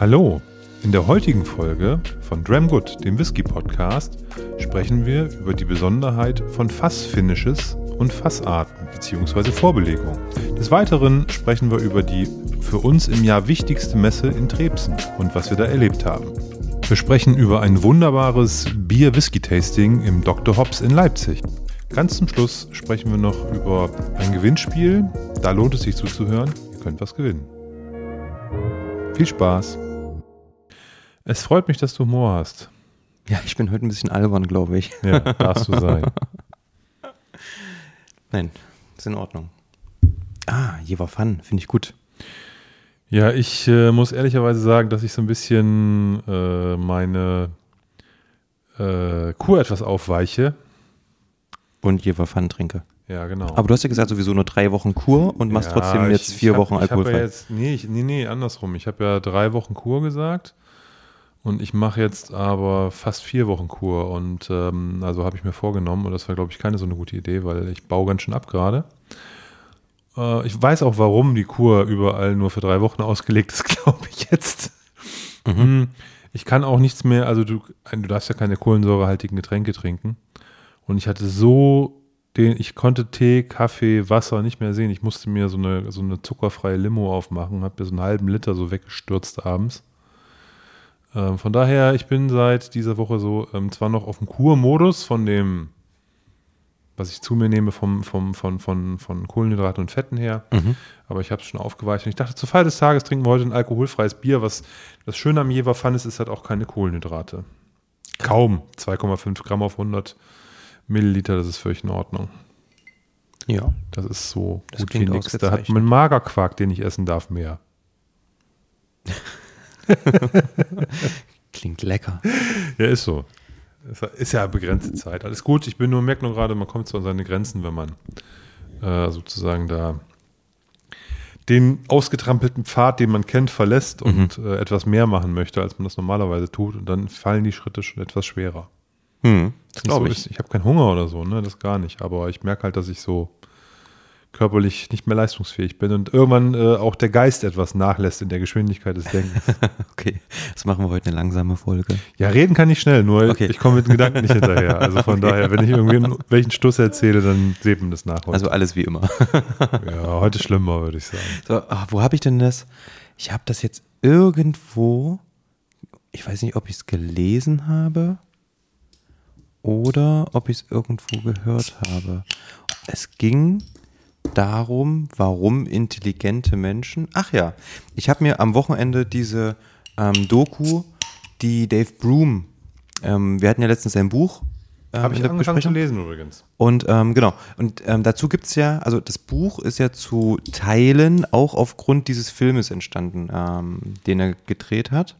Hallo, in der heutigen Folge von Dram Good, dem Whisky Podcast, sprechen wir über die Besonderheit von Fassfinishes und Fassarten bzw. Vorbelegung. Des Weiteren sprechen wir über die für uns im Jahr wichtigste Messe in Trebsen und was wir da erlebt haben. Wir sprechen über ein wunderbares Bier-Whisky-Tasting im Dr. Hobbs in Leipzig. Ganz zum Schluss sprechen wir noch über ein Gewinnspiel. Da lohnt es sich zuzuhören. Ihr könnt was gewinnen. Viel Spaß! Es freut mich, dass du Humor hast. Ja, ich bin heute ein bisschen albern, glaube ich. Ja, darfst du sein. Nein, ist in Ordnung. Ah, Jever Fun, finde ich gut. Ja, ich äh, muss ehrlicherweise sagen, dass ich so ein bisschen äh, meine äh, Kur etwas aufweiche. Und Jever Fun trinke. Ja, genau. Aber du hast ja gesagt, sowieso nur drei Wochen Kur und machst Ja, trotzdem jetzt ich- vier ich hab, Wochen alkoholfrei. Ja jetzt, nee, ich, nee, nee, andersrum. Ich habe ja drei Wochen Kur gesagt und ich mache jetzt aber fast vier Wochen Kur und ähm, also habe ich mir vorgenommen und das war, glaube ich, keine so eine gute Idee, weil ich baue ganz schön ab gerade. Äh, ich weiß auch, warum die Kur überall nur für drei Wochen ausgelegt ist, glaube ich jetzt. Hm, Ich kann auch nichts mehr, also du, du darfst ja keine kohlensäurehaltigen Getränke trinken. Und ich hatte so den, ich konnte Tee, Kaffee, Wasser nicht mehr sehen. Ich musste mir so eine, so eine zuckerfreie Limo aufmachen, habe mir so einen halben Liter so weggestürzt abends. Ähm, von daher, ich bin seit dieser Woche so ähm, zwar noch auf dem Kurmodus von dem, was ich zu mir nehme vom, vom, von, von, von Kohlenhydraten und Fetten her, Mhm. aber ich habe es schon aufgeweicht. Und ich dachte, zur Feier des Tages trinken wir heute ein alkoholfreies Bier. Was das Schöne am Jever Fun ist, ist halt auch keine Kohlenhydrate. Kaum 2,5 Gramm auf 100 Milliliter, das ist völlig in Ordnung. Ja. Das ist so Das gut wie nichts. Da hat mein Magerquark, den ich essen darf, mehr. Klingt lecker. Ja, ist so. Es ist ja begrenzte Zeit. Alles gut. Ich bin nur, merke nur gerade, man kommt so an seine Grenzen, wenn man äh, sozusagen da den ausgetrampelten Pfad, den man kennt, verlässt und äh, etwas mehr machen möchte, als man das normalerweise tut. Und dann fallen die Schritte schon etwas schwerer. Hm, das glaube so ich. ist- ich habe keinen Hunger oder so, ne? Das gar nicht. Aber ich merke halt, dass ich so körperlich nicht mehr leistungsfähig bin und irgendwann äh, auch der Geist etwas nachlässt in der Geschwindigkeit des Denkens. Okay, das machen wir heute eine langsame Folge. Ja, reden kann ich schnell, nur Okay. ich komme mit den Gedanken nicht hinterher. Also von daher, wenn ich irgendwie welchen Stuss erzähle, dann sieht man das nach. Heute. Also alles wie immer. ja, heute schlimmer, würde ich sagen. So, ah, wo habe ich denn das? Ich habe das jetzt irgendwo, ich weiß nicht, ob ich es gelesen habe oder ob ich es irgendwo gehört habe. Es ging darum, warum intelligente Menschen. Ach ja, ich habe mir am Wochenende diese ähm, Doku, die Dave Broom, ähm, wir hatten ja letztens ein Buch. ähm, Habe ich angefangen zu Besprechung. lesen übrigens. Und ähm, genau, und ähm, dazu gibt es ja, also das Buch ist ja zu Teilen auch aufgrund dieses Filmes entstanden, ähm, den er gedreht hat.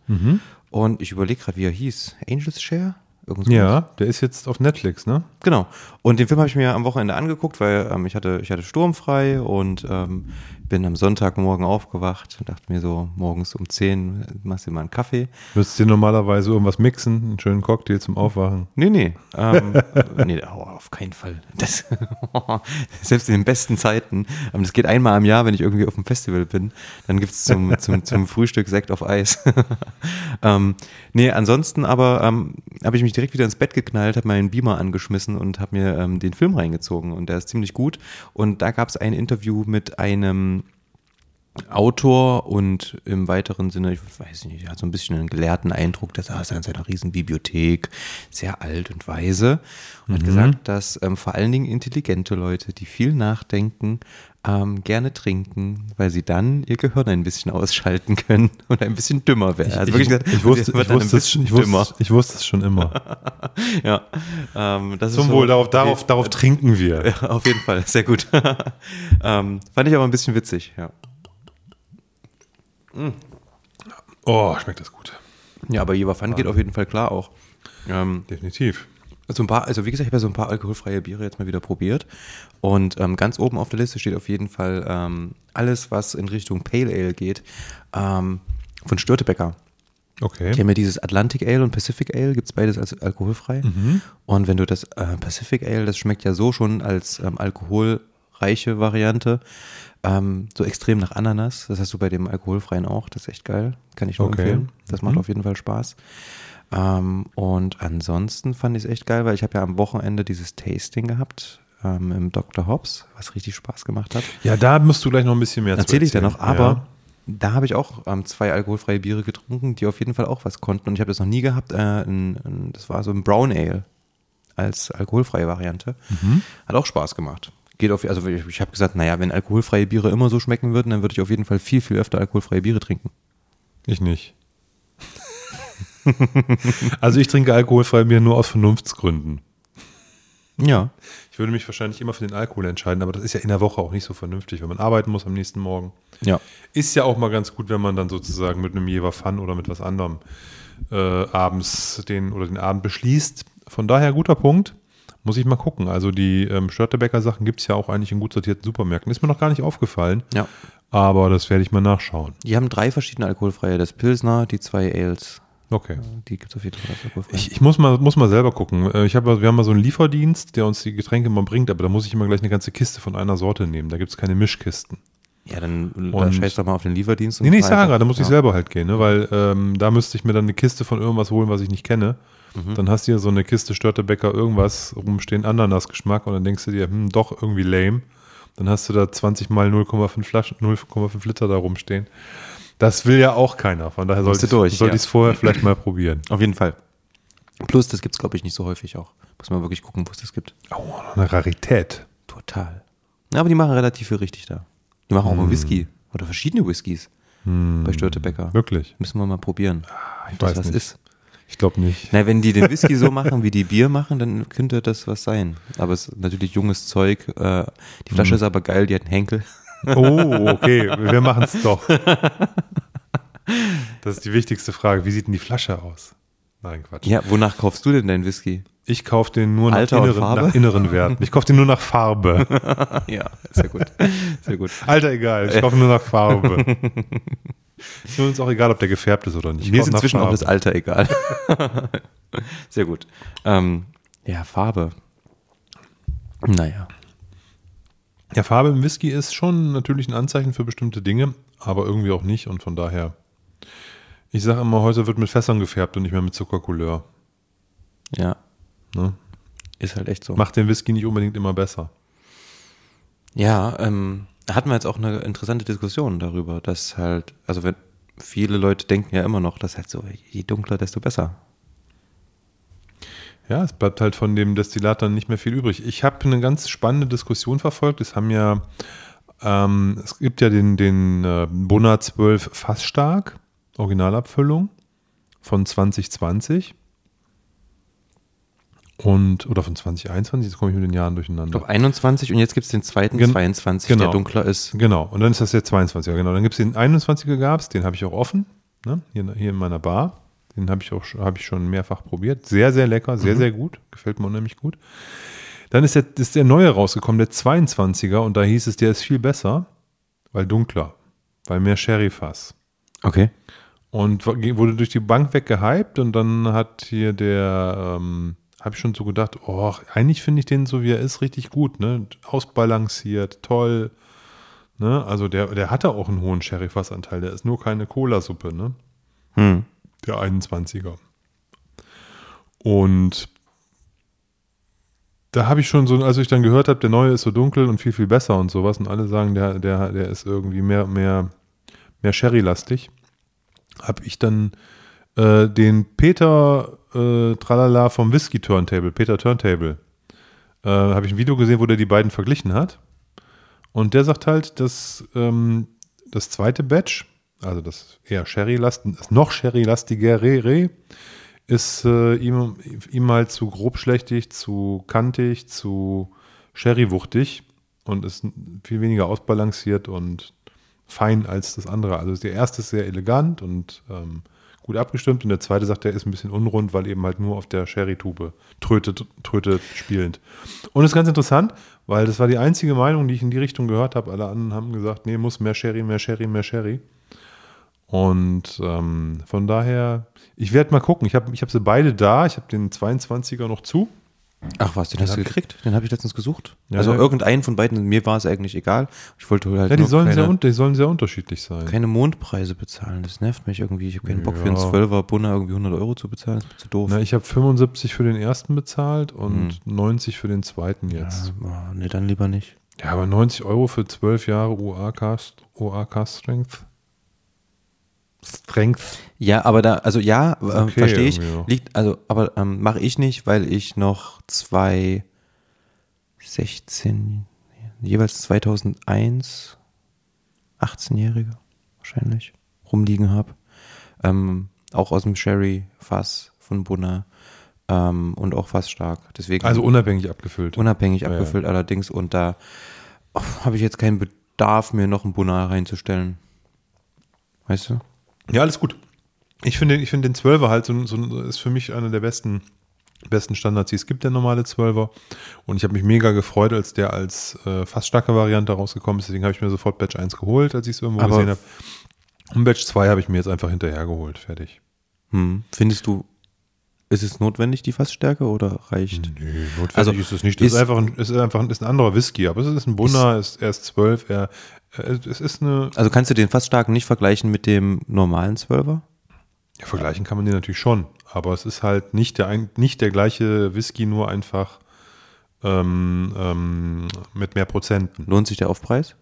Und ich überlege gerade, wie er hieß. Angels Share? Irgend so Ja, der ist jetzt auf Netflix, ne? Genau. Und den Film habe ich mir am Wochenende angeguckt, weil ähm, ich hatte ich hatte sturmfrei und ähm, bin am Sonntagmorgen aufgewacht und dachte mir so, morgens um 10 machst du mal einen Kaffee. Würdest du dir normalerweise irgendwas mixen, einen schönen Cocktail zum Aufwachen? Nee, nee. Ähm, nee, oh, auf keinen Fall. Das, selbst in den besten Zeiten. Ähm, das geht einmal im Jahr, wenn ich irgendwie auf dem Festival bin. Dann gibt es zum, zum, zum Frühstück Sekt auf Eis. ähm, nee, ansonsten aber ähm, habe ich mich direkt wieder ins Bett geknallt, habe meinen Beamer angeschmissen und habe mir ähm, den Film reingezogen. Und der ist ziemlich gut. Und da gab es ein Interview mit einem Autor und im weiteren Sinne, ich weiß nicht, er hat so ein bisschen einen gelehrten Eindruck, der saß in seiner riesen Bibliothek, sehr alt und weise und hat gesagt, dass ähm, vor allen Dingen intelligente Leute, die viel nachdenken, ähm, gerne trinken, weil sie dann ihr Gehirn ein bisschen ausschalten können und ein bisschen dümmer werden. Also wirklich gesagt, ich, wusste, ich, wusste es, ich, wusste, ich wusste es schon immer. Ja, ähm, das Zum ist so- Wohl, darauf, darauf, darauf trinken wir. Ja, auf jeden Fall, sehr gut. ähm, fand ich aber ein bisschen witzig, ja. Oh, schmeckt das gut. Ja, aber Jever Fun geht auf jeden Fall klar auch. Ähm, Definitiv. so ein paar, also wie gesagt, ich habe ja so ein paar alkoholfreie Biere jetzt mal wieder probiert. Und ähm, ganz oben auf der Liste steht auf jeden Fall ähm, alles, was in Richtung Pale Ale geht, ähm, von Störtebecker. Okay. Die haben ja dieses Atlantic Ale und Pacific Ale, gibt es beides als alkoholfrei. Und wenn du das äh, Pacific Ale, das schmeckt ja so schon als ähm, Alkohol reiche Variante. Ähm, so extrem nach Ananas. Das hast du bei dem alkoholfreien auch. Das ist echt geil. Kann ich nur Okay. empfehlen. Das macht Mhm. auf jeden Fall Spaß. Ähm, und ansonsten fand ich es echt geil, weil ich habe ja am Wochenende dieses Tasting gehabt ähm, im Dr. Hobbs, was richtig Spaß gemacht hat. Ja, da musst du gleich noch ein bisschen mehr zu Erzähle ich dir erzählen. noch, aber da habe ich auch ähm, zwei alkoholfreie Biere getrunken, die auf jeden Fall auch was konnten. Und ich habe das noch nie gehabt. Äh, ein, ein, das war so ein Brown Ale als alkoholfreie Variante. Mhm. Hat auch Spaß gemacht. Geht auf, also ich, ich habe gesagt, naja, wenn alkoholfreie Biere immer so schmecken würden, dann würde ich auf jeden Fall viel, viel öfter alkoholfreie Biere trinken. Ich nicht. also ich trinke alkoholfrei Bier nur aus Vernunftsgründen. Ja. Ich würde mich wahrscheinlich immer für den Alkohol entscheiden, aber das ist ja in der Woche auch nicht so vernünftig, wenn man arbeiten muss am nächsten Morgen. Ja. Ist ja auch mal ganz gut, wenn man dann sozusagen mit einem Jever Fun oder mit was anderem äh, abends den oder den Abend beschließt. Von daher guter Punkt. Muss ich mal gucken. Also die ähm, Störtebecker-Sachen gibt es ja auch eigentlich in gut sortierten Supermärkten. Ist mir noch gar nicht aufgefallen, Ja. aber das werde ich mal nachschauen. Die haben drei verschiedene alkoholfreie. Das Pilsner, die zwei Ales. Okay. Die gibt es auf jeden Fall alkoholfrei. Ich, ich muss, mal, muss mal selber gucken. Äh, Ich hab, wir haben mal so einen Lieferdienst, der uns die Getränke mal bringt, aber da muss ich immer gleich eine ganze Kiste von einer Sorte nehmen. Da gibt es keine Mischkisten. ja, dann Und- scheiß doch mal auf den Lieferdienst. und Nee, nee, ich sage, da muss ich ja. selber halt gehen, ne? weil ähm, da müsste ich mir dann eine Kiste von irgendwas holen, was ich nicht kenne. Mhm. Dann hast du hier so eine Kiste Störtebäcker irgendwas rumstehen, Ananasgeschmack und dann denkst du dir, hm, doch irgendwie lame. Dann hast du da 20 mal 0,5 Flaschen, 0,5 Liter da rumstehen. Das will ja auch keiner. Von daher sollte du durch, ich sollte ja. ich es vorher vielleicht mal probieren. Auf jeden Fall. Plus, das gibt es, glaube ich, nicht so häufig auch. Muss man wirklich gucken, wo es das gibt. Oh, eine Rarität. Total. Aber die machen relativ viel richtig da. Die machen auch Hm. mal Whisky. Oder verschiedene Whiskys. Bei Störtebecker. Wirklich? Müssen wir mal probieren. Ich ob das weiß was nicht. ist. Ich glaube nicht. Na, wenn die den Whisky so machen, wie die Bier machen, dann könnte das was sein. Aber es ist natürlich junges Zeug. Äh, die. Flasche ist aber geil, die hat einen Henkel. Oh, okay, wir machen es doch. Das ist die wichtigste Frage. Wie sieht denn die Flasche aus? Nein, Quatsch. Ja, wonach kaufst du denn deinen Whisky? Ich kaufe den nur nach inneren, nach inneren Werten. Ich kaufe den nur nach Farbe. ja, sehr gut. Sehr gut. Alter, egal. Ich kaufe nur nach Farbe. Ist mir uns auch egal, ob der gefärbt ist oder nicht. Ich Mir ist inzwischen auch das Alter egal. Sehr gut. Ähm, ja, Farbe. Naja. Ja, Farbe im Whisky ist schon natürlich ein Anzeichen für bestimmte Dinge, aber irgendwie auch nicht. Und von daher, ich sage immer, heute wird mit Fässern gefärbt und nicht mehr mit Zuckercouleur. Ja, Ne? ist halt echt so. Macht den Whisky nicht unbedingt immer besser. Ja, ähm, da hatten wir jetzt auch eine interessante Diskussion darüber, dass halt, also wenn viele Leute denken ja immer noch, dass halt so, je dunkler, desto besser. Ja, es bleibt halt von dem Destillat dann nicht mehr viel übrig. Ich habe eine ganz spannende Diskussion verfolgt. Es haben ja, ähm, es gibt ja den, den äh, Bunner 12 Fassstark, Originalabfüllung von 2020. Und, oder von 2021, jetzt komme ich mit den Jahren Ich durcheinander. glaube 21 und jetzt gibt es den zweiten, Gen- 22, der genau. dunkler ist. Genau, und dann ist das der 22er, genau. Dann gibt es den 21er gab's, den habe ich auch offen, ne? hier, hier in meiner Bar. Den habe ich auch schon- habe ich schon mehrfach probiert. Sehr, sehr lecker, sehr, sehr gut. Gefällt mir unheimlich gut. Dann ist der, ist der neue rausgekommen, der 22er, und da hieß es, der ist viel besser, weil dunkler, weil mehr Sherry-Fass. Okay. Und wurde durch die Bank weg gehypt und dann hat hier der, ähm, habe ich schon so gedacht, oh, eigentlich finde ich den so, wie er ist, richtig gut, ne? Ausbalanciert, toll. Ne? Also der, der hatte auch einen hohen Sherry-Fassanteil, der ist nur keine Cola-Suppe, ne? Hm. Der 21er. Und da habe ich schon so, als ich dann gehört habe, der neue ist so dunkel und viel, viel besser und sowas, und alle sagen, der, der, der ist irgendwie mehr, mehr, mehr Sherry-lastig, habe ich dann äh, den Peter äh, Tralala vom Whisky Turntable, Peter Turntable, äh, habe ich ein Video gesehen, wo der die beiden verglichen hat. Und der sagt halt, dass ähm, das zweite Batch, also das eher Sherry-lasten, das noch Sherry-lastigere, ist äh, ihm, ihm halt zu grobschlächtig, zu kantig, zu Sherry-wuchtig und ist viel weniger ausbalanciert und fein als das andere. Also der erste ist sehr elegant und ähm, gut abgestimmt und der zweite sagt, der ist ein bisschen unrund, weil eben halt nur auf der Sherry-Tube trötet, trötet spielend. Und das ist ganz interessant, weil das war die einzige Meinung, die ich in die Richtung gehört habe. Alle anderen haben gesagt, nee, muss mehr Sherry, mehr Sherry, mehr Sherry. Und ähm, von daher, ich werde mal gucken. Ich habe ich hab sie beide da. Ich habe den 22er noch zu. Ach was, den hast du gekriegt? Den habe ich letztens gesucht. Ja, also ja. irgendeinen von beiden, mir war es eigentlich egal. Ich wollte halt Ja, die sollen, keine, sehr, die sollen sehr unterschiedlich sein. keine Mondpreise bezahlen. Das nervt mich irgendwie. Ich habe keinen Bock für einen Ja. 12er Bunner irgendwie 100 Euro zu bezahlen. Das ist zu doof. Na, ich habe 75 für den ersten bezahlt und 90 für den zweiten jetzt. Ja, nee, dann lieber nicht. Ja, aber 90 Euro für 12 Jahre UAK, OAK Strength. Strength. Ja, aber da, also ja, äh, Okay, verstehe ich. ja. Liegt, also, aber ähm, mache ich nicht, weil ich noch zwei 16, jeweils 2001, 18-Jährige wahrscheinlich rumliegen habe. Ähm, auch aus dem Sherry-Fass von Bunner ähm, und auch fast stark. Deswegen Also unabhängig abgefüllt. unabhängig Ja, ja. abgefüllt allerdings und da oh, habe ich jetzt keinen Bedarf, mir noch einen Bunner reinzustellen. Weißt du? Ja, alles gut. Ich finde, ich finde den 12er halt so, so ist für mich einer der besten, besten Standards, die es gibt, der normale 12er. Und ich habe mich mega gefreut, als der als äh, fast starke Variante rausgekommen ist. Deswegen habe ich mir sofort Batch 1 geholt, als ich es irgendwo Aber- gesehen habe. Und Batch 2 habe ich mir jetzt einfach hinterher geholt. Fertig. Hm. Findest du, ist es notwendig, die Fassstärke oder reicht? Nee, notwendig Also, ist es nicht. Das ist, ist- einfach ein, ist einfach ein, ist ein anderer Whisky, aber es ist ein Bunner, ist, er ist 12, er, er, es ist eine. Also kannst du den Fassstarken nicht vergleichen mit dem normalen Zwölfer? Ja, vergleichen kann man den natürlich schon, aber es ist halt nicht der, nicht der gleiche Whisky, nur einfach ähm, ähm, mit mehr Prozenten. Lohnt sich der Aufpreis?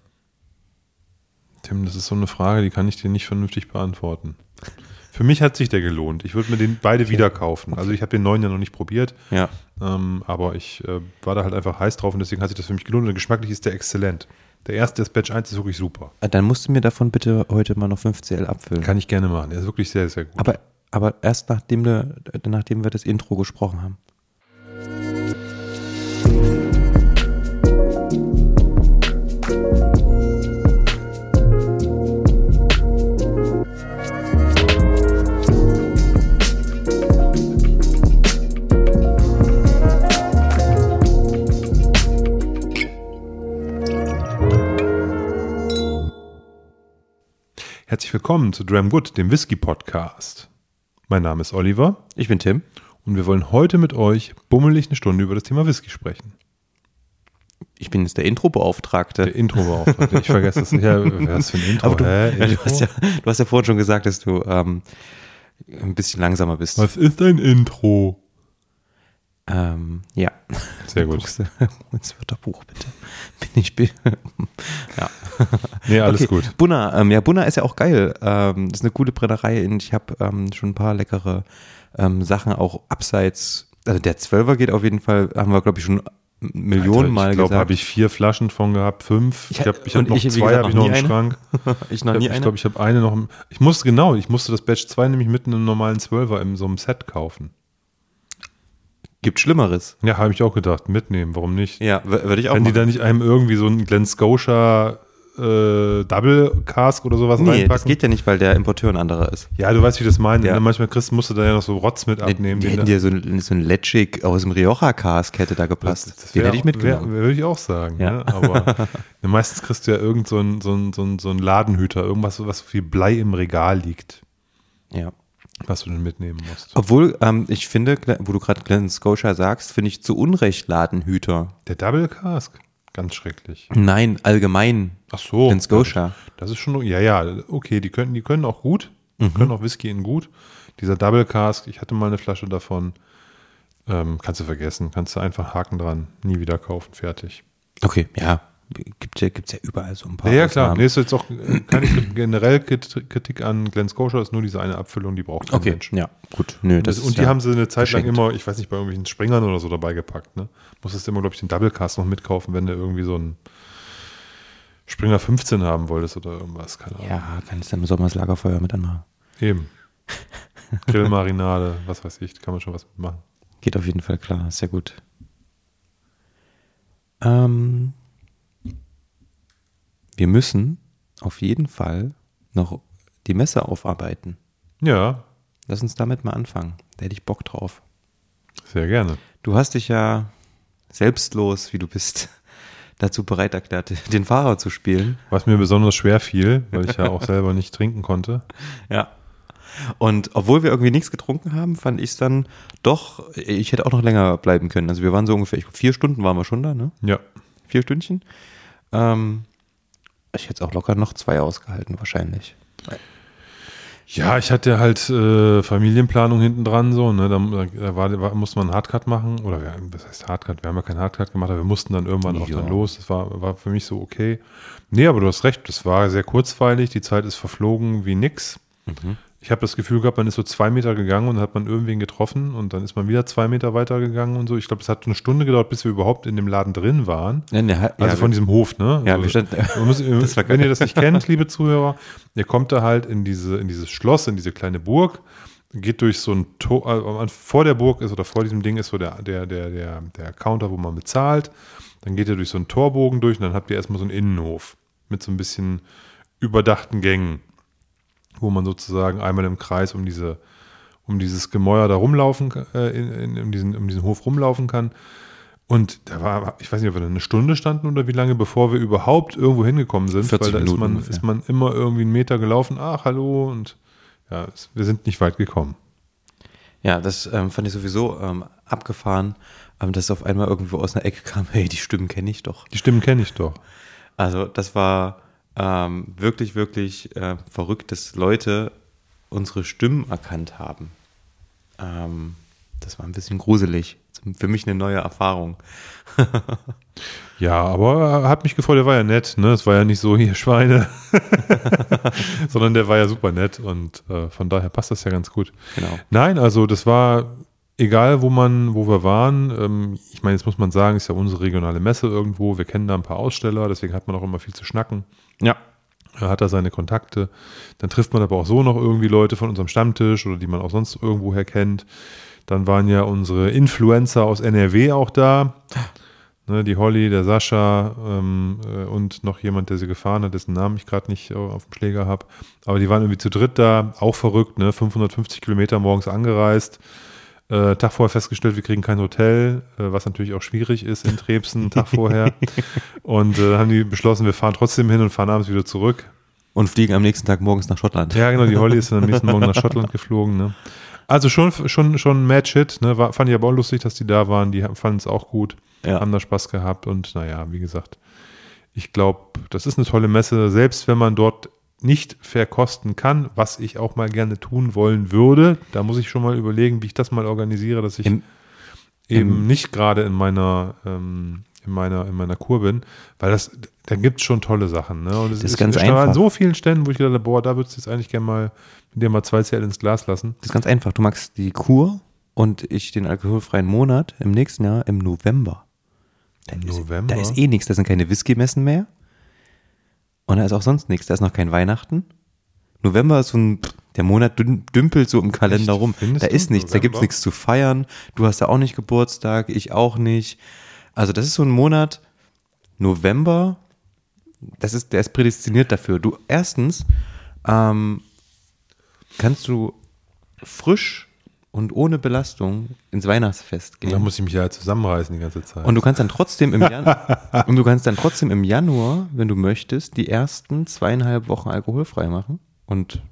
Tim, das ist so eine Frage, die kann ich dir nicht vernünftig beantworten. Für mich hat sich der gelohnt. Ich würde mir den beide wieder kaufen. Also ich habe den neuen ja noch nicht probiert, Ja. ähm, aber ich äh, war da halt einfach heiß drauf und deswegen hat sich das für mich gelohnt. Und geschmacklich ist der exzellent. Der erste, das Batch 1 ist wirklich super. Äh, Dann musst du mir davon bitte heute mal noch 5 CL abfüllen. Kann ich gerne machen. Der ist wirklich sehr, sehr gut. aber, aber erst nachdem, nachdem wir das Intro gesprochen haben. Herzlich willkommen zu Dram Good, dem Whisky Podcast. Mein Name ist Oliver Ich bin Tim. und wir wollen heute mit euch bummelig eine Stunde über das Thema Whisky sprechen. Ich bin jetzt der Intro-Beauftragte. Der Intro war auch. Ich vergesse das. Ja, was für ein Intro? Aber du, Hä? ja, du, Intro? hast ja, du hast ja vorhin schon gesagt, dass du ähm, ein bisschen langsamer bist. was ist ein Intro? Ähm, ja. Sehr gut. Guckst du ins Wörterbuch, bitte. Bin ich. Bin, ja. Nee, alles okay. gut. Bunna, ähm, ja, Bunna ist ja auch geil. Ähm, das ist eine coole Brennerei und ich habe ähm, schon ein paar leckere ähm, Sachen auch abseits. Also der Zwölfer geht auf jeden Fall, haben wir glaube ich schon Millionen Alter, Mal Ich glaube, gesagt. habe ich vier Flaschen von gehabt, fünf. Ich Ich- glaube, ich habe noch ich, zwei, gesagt, habe ich noch im eine. Schrank. ich noch Ich nie glaube, eine. ich, glaub, ich habe eine noch. Im, ich musste genau, ich musste das Batch 2 nämlich mitten im normalen Zwölfer in so einem Set kaufen. Gibt Schlimmeres. Ja, habe ich auch gedacht, mitnehmen, warum nicht? Ja, würde ich auch Wenn die machen. da nicht einem irgendwie so einen Glen Scotia äh, Double Cask oder sowas Nee, reinpacken. das geht ja nicht, weil der Importeur ein anderer ist. Ja, du weißt, wie ich das meine. Ja. Ne? Manchmal kriegst, musst du da ja noch so Rotz mit abnehmen. die den hätten dir so, ein- so ein Letschig aus dem Rioja-Cask hätte da gepasst. Den wär hätte ich mitgenommen. Würde ich auch sagen. Ja. Ne? Aber ne, meistens kriegst du ja irgend so einen so ein, so ein, so ein Ladenhüter, irgendwas, was wie Blei im Regal liegt, ja. Was du dann mitnehmen musst. Obwohl, ähm, ich finde, wo du gerade Glen Scotia sagst, finde ich zu Unrecht Ladenhüter. Der Double Cask, ganz schrecklich. Nein, allgemein Ach so. Glen Scotia. Das ist schon, ja, ja, okay, die können, die können auch gut, Mhm. können auch Whisky in gut. Dieser Double Cask, ich hatte mal eine Flasche davon, ähm, kannst du vergessen, kannst du einfach Haken dran, nie wieder kaufen, fertig. Okay, ja. Gibt ja, gibt's ja überall so ein paar. Ja, ja klar. Ausnahmen. Nee, ist jetzt auch keine generell Krit- Kritik an Glen Scotia, ist nur diese eine Abfüllung, die braucht kein Okay, Mensch. ja, gut. Nö, das und ist die ja haben sie eine Zeit lang geschenkt. immer, ich weiß nicht, bei irgendwelchen Springern oder so dabei gepackt. Ne? Musstest immer, glaube ich, den Double Cast noch mitkaufen, wenn du irgendwie so einen Springer 15 haben wolltest oder irgendwas. Keine Ahnung. Ja, kannst du im Sommer das Lagerfeuer mit anmachen. Eben. Grillmarinade, was weiß ich, da kann man schon was mitmachen. Geht auf jeden Fall klar, ja gut. Ähm, wir müssen auf jeden Fall noch die Messe aufarbeiten. Ja, Lass uns damit mal anfangen. Da hätte ich Bock drauf. sehr gerne. Du hast dich ja selbstlos, wie du bist, dazu bereit erklärt, den Fahrer zu spielen. Was mir besonders schwer fiel, weil ich ja auch selber nicht trinken konnte. Ja. Und obwohl wir irgendwie nichts getrunken haben, fand ich es dann doch, ich hätte auch noch länger bleiben können. Also wir waren so ungefähr, ich vier Stunden waren wir schon da, ne? Ja. Vier Stündchen. Ähm, ich hätte es auch locker noch zwei ausgehalten, wahrscheinlich. Ja, ich hatte halt äh, Familienplanung hinten dran so, ne? Da, da war, war, musste man einen Hardcut machen. Oder wir, was heißt Hardcut? Wir haben ja keinen Hardcut gemacht, aber wir mussten dann irgendwann auch Ja. dann los. Das war, war für mich so okay. Nee, aber du hast recht, das war sehr kurzweilig, die Zeit ist verflogen wie nix. Ich habe das Gefühl gehabt, man ist so zwei Meter gegangen und hat man irgendwen getroffen und dann ist man wieder zwei Meter weiter gegangen und so. Ich glaube, es hat eine Stunde gedauert, bis wir überhaupt in dem Laden drin waren. Ja, ne, ja, Also von diesem Hof, ne? Ja, also, wir standen- muss, wenn ihr das nicht kennt, liebe Zuhörer, ihr kommt da halt in diese, in dieses Schloss, in diese kleine Burg, geht durch so ein Tor, also vor der Burg ist oder vor diesem Ding ist so der, der, der, der, der Counter, wo man bezahlt. Dann geht ihr durch so einen Torbogen durch und dann habt ihr erstmal so einen Innenhof mit so ein bisschen überdachten Gängen, wo man sozusagen einmal im Kreis um diese, um dieses Gemäuer da rumlaufen, äh, in, in, um, diesen, um diesen Hof rumlaufen kann. Und da war, ich weiß nicht, ob wir da eine Stunde standen oder wie lange, bevor wir überhaupt irgendwo hingekommen sind, 40 weil da ist Minuten man, ungefähr. ist man immer irgendwie einen Meter gelaufen, ach, hallo, und ja, es, wir sind nicht weit gekommen. Ja, das ähm, fand ich sowieso ähm, abgefahren, ähm, dass auf einmal irgendwo aus einer Ecke kam, hey, die Stimmen kenne ich doch. Die Stimmen kenne ich doch. Also das war ähm, wirklich, wirklich äh, verrückt, dass Leute unsere Stimmen erkannt haben. Ähm, das war ein bisschen gruselig. Für mich eine neue Erfahrung. Ja, aber er hat mich gefreut, der war ja nett, ne? Es war ja nicht so hier Schweine, sondern der war ja super nett und äh, von daher passt das ja ganz gut. Genau. Nein, also das war egal, wo man, wo wir waren. Ähm, ich meine, jetzt muss man sagen, ist ja unsere regionale Messe irgendwo. Wir kennen da ein paar Aussteller, deswegen hat man auch immer viel zu schnacken. Ja. Er hat da seine Kontakte. Dann trifft man aber auch so noch irgendwie Leute von unserem Stammtisch oder die man auch sonst irgendwoher kennt. Dann waren ja unsere Influencer aus NRW auch da. Ne, die Holly, der Sascha ähm, äh, und noch jemand, der sie gefahren hat, dessen Namen ich gerade nicht auf dem Schläger habe. Aber die waren irgendwie zu dritt da, auch verrückt, ne? 550 Kilometer morgens angereist. Äh, Tag vorher festgestellt, wir kriegen kein Hotel, äh, was natürlich auch schwierig ist in Trebsen, einen Tag vorher. Und äh, haben die beschlossen, wir fahren trotzdem hin und fahren abends wieder zurück. Und fliegen am nächsten Tag morgens nach Schottland. Ja, genau, die Holly ist dann am nächsten Morgen nach Schottland geflogen. Ne? Also schon, schon, schon Mad Shit. Ne? War, fand ich aber auch lustig, dass die da waren. Die fanden es auch gut, Ja. haben da Spaß gehabt. Und naja, wie gesagt, ich glaube, das ist eine tolle Messe. Selbst wenn man dort nicht verkosten kann, was ich auch mal gerne tun wollen würde, da muss ich schon mal überlegen, wie ich das mal organisiere, dass ich Im- eben im- nicht gerade in meiner ähm, in meiner in meiner Kur bin, weil das da gibt es schon tolle Sachen. Ne? Und Das ist ganz ich war an einfach. so vielen Stellen, wo ich gedacht habe, boah, da würdest du jetzt eigentlich gerne mal mit dir mal zwei Zähl ins Glas lassen. Das ist ganz einfach. Du magst die Kur und ich den alkoholfreien Monat im nächsten Jahr im November. Da Im ist, November? Da ist eh nichts. Da sind keine Whisky-Messen mehr. Und da ist auch sonst nichts. Da ist noch kein Weihnachten. November ist so ein, der Monat dümpelt so im Kalender Echt? rum. Findest Da ist nichts. Da gibt's November? nichts zu feiern. Du hast da auch nicht Geburtstag. Ich auch nicht. Also das ist so ein Monat, November, das ist, der ist prädestiniert dafür. Du, erstens, ähm, kannst du frisch und ohne Belastung ins Weihnachtsfest Da gehen. muss ich mich ja zusammenreißen die ganze Zeit. Und du kannst dann trotzdem im Januar, und du kannst dann trotzdem im Januar, wenn du möchtest, die ersten zweieinhalb Wochen alkoholfrei machen. Und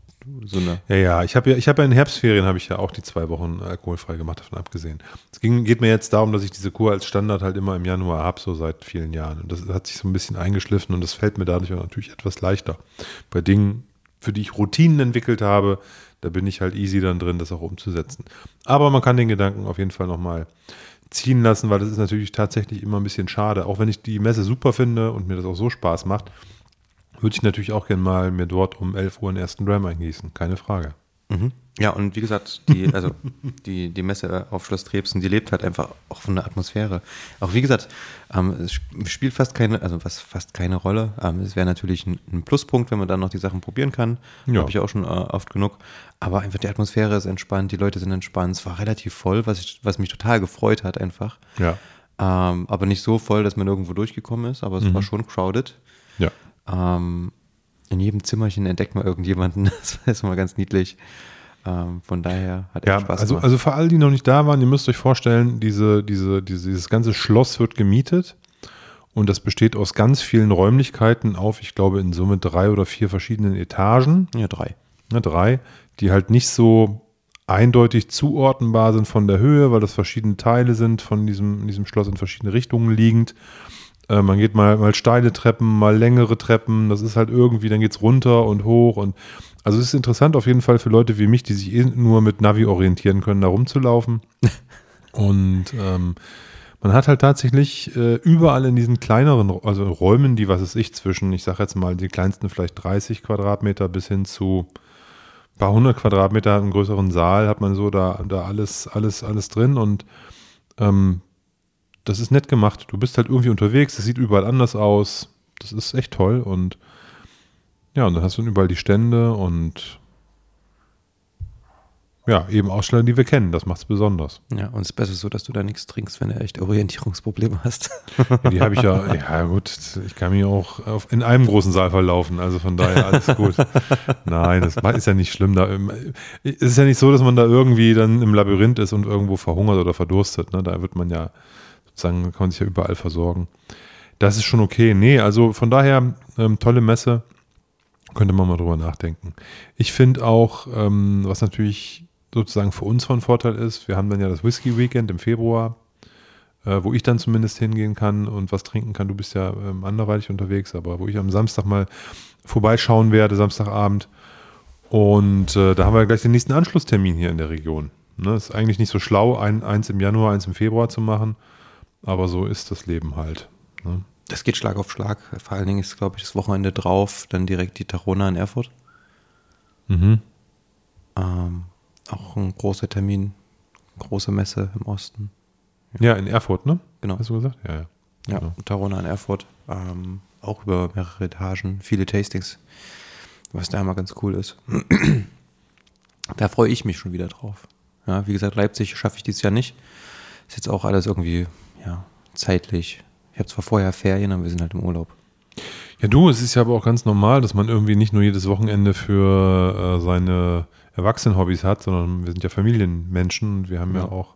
so eine, ja, ja, ich habe ja, ich habe ja in Herbstferien habe ich ja auch die zwei Wochen alkoholfrei gemacht, davon abgesehen. Es ging, geht mir jetzt darum, dass ich diese Kur als Standard halt immer im Januar habe, so seit vielen Jahren. Und das hat sich so ein bisschen eingeschliffen und das fällt mir dadurch auch natürlich etwas leichter. Bei Dingen, für die ich Routinen entwickelt habe, da bin ich halt easy dann drin, das auch umzusetzen. Aber man kann den Gedanken auf jeden Fall nochmal ziehen lassen, weil das ist natürlich tatsächlich immer ein bisschen schade. Auch wenn ich die Messe super finde und mir das auch so Spaß macht, würde ich natürlich auch gerne mal mir dort um 11 Uhr einen ersten Dram eingießen. Keine Frage. Mhm. Ja, und wie gesagt, die, also die, die Messe auf Schloss Trebsen, die lebt halt einfach auch von der Atmosphäre. Auch wie gesagt, ähm, es sp- spielt fast keine, also was fast keine Rolle. Ähm, es wäre natürlich ein, ein Pluspunkt, wenn man dann noch die Sachen probieren kann. Ja. Habe ich auch schon äh, oft genug. Aber einfach die Atmosphäre ist entspannt, die Leute sind entspannt. Es war relativ voll, was, ich, was mich total gefreut hat einfach. Ja. Ähm, aber nicht so voll, dass man irgendwo durchgekommen ist, aber es war schon crowded. Ja. Ähm, in jedem Zimmerchen entdeckt man irgendjemanden. Das ist immer ganz niedlich. Ähm, von daher hat Ja, echt Spaß also, gemacht. also für alle, die noch nicht da waren, ihr müsst euch vorstellen, diese, diese, diese, dieses ganze Schloss wird gemietet und das besteht aus ganz vielen Räumlichkeiten auf, ich glaube, in Summe drei oder vier verschiedenen Etagen. ja, drei. Ne, drei, die halt nicht so eindeutig zuordnenbar sind von der Höhe, weil das verschiedene Teile sind von diesem, diesem Schloss in verschiedene Richtungen liegend. Äh, man geht mal, mal steile Treppen, mal längere Treppen. Das ist halt irgendwie, dann geht es runter und hoch. Und also es ist interessant auf jeden Fall für Leute wie mich, die sich eh nur mit Navi orientieren können, da rumzulaufen. und ähm, man hat halt tatsächlich äh, überall in diesen kleineren, also Räumen, die, was ist ich, zwischen, ich sage jetzt mal, die kleinsten vielleicht 30 Quadratmeter bis hin zu ein paar hundert Quadratmeter, einen größeren Saal, hat man so da, da alles, alles, alles drin und ähm, das ist nett gemacht. Du bist halt irgendwie unterwegs, es sieht überall anders aus. Das ist echt toll und ja, und dann hast du überall die Stände und ja, eben Aussteller, die wir kennen. Das macht es besonders. Ja, und es ist besser so, dass du da nichts trinkst, wenn du echt Orientierungsprobleme hast. Ja, die habe ich ja, ja gut, ich kann mich auch auf, in einem großen Saal verlaufen, also von daher alles gut. Nein, das ist ja nicht schlimm. Da, es ist ja nicht so, dass man da irgendwie dann im Labyrinth ist und irgendwo verhungert oder verdurstet. Ne? Da wird man ja, sozusagen, kann man sich ja überall versorgen. Das ist schon okay. Nee, also von daher, ähm, tolle Messe. Könnte man mal drüber nachdenken. Ich finde auch, ähm, was natürlich sozusagen für uns von Vorteil ist, wir haben dann ja das Whisky Weekend im Februar, äh, wo ich dann zumindest hingehen kann und was trinken kann. Du bist ja ähm, anderweitig unterwegs, aber wo ich am Samstag mal vorbeischauen werde, Samstagabend. Und äh, da haben wir gleich den nächsten Anschlusstermin hier in der Region. Ne, ist eigentlich nicht so schlau, ein, eins im Januar, eins im Februar zu machen, aber so ist das Leben halt. Ne? Das geht Schlag auf Schlag. Vor allen Dingen ist, glaube ich, das Wochenende drauf, dann direkt die Tarona in Erfurt. Mhm. Ähm, auch ein großer Termin, große Messe im Osten. Ja, in Erfurt, ne? Genau. Hast du gesagt? Ja, ja. Ja, Genau. Tarona in Erfurt. Ähm, auch über mehrere Etagen, viele Tastings, was da immer ganz cool ist. da freue ich mich schon wieder drauf. Ja, wie gesagt, Leipzig schaffe ich dieses Jahr nicht. Ist jetzt auch alles irgendwie, ja, zeitlich. Ich habe zwar vorher Ferien, aber wir sind halt im Urlaub. Ja, du, es ist ja aber auch ganz normal, dass man irgendwie nicht nur jedes Wochenende für äh, seine Erwachsenenhobbys hat, sondern wir sind ja Familienmenschen und wir haben ja, Ja. auch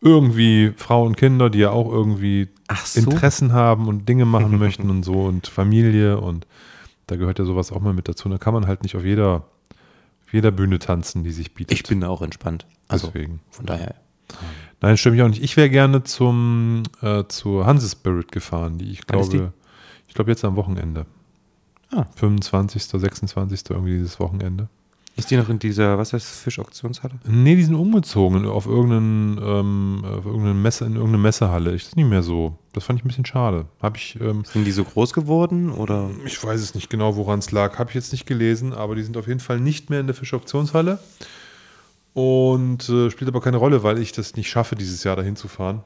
irgendwie Frauen und Kinder, die ja auch irgendwie so. Interessen haben und Dinge machen möchten und so und Familie und da gehört ja sowas auch mal mit dazu. Da kann man halt nicht auf jeder, auf jeder Bühne tanzen, die sich bietet. Ich bin da auch entspannt. Also Deswegen. von daher. Nein, stimmt mich auch nicht. Ich wäre gerne zum äh, zur Hanse Spirit gefahren, die ich glaube, ich glaube jetzt am Wochenende. Ah. 25., 26. irgendwie dieses Wochenende. Ist die noch in dieser, was heißt Fischauktionshalle? Nee, die sind umgezogen auf irgendeinen, ähm, auf irgendeine Messe, in irgendeine Messehalle. Ich ist nicht mehr so. Das fand ich ein bisschen schade. Habe ich, ähm, Sind die so groß geworden oder? ich weiß es nicht genau, woran es lag. Habe ich jetzt nicht gelesen, aber die sind auf jeden Fall nicht mehr in der Fischauktionshalle. Und äh, spielt aber keine Rolle, weil ich das nicht schaffe, dieses Jahr dahin zu fahren.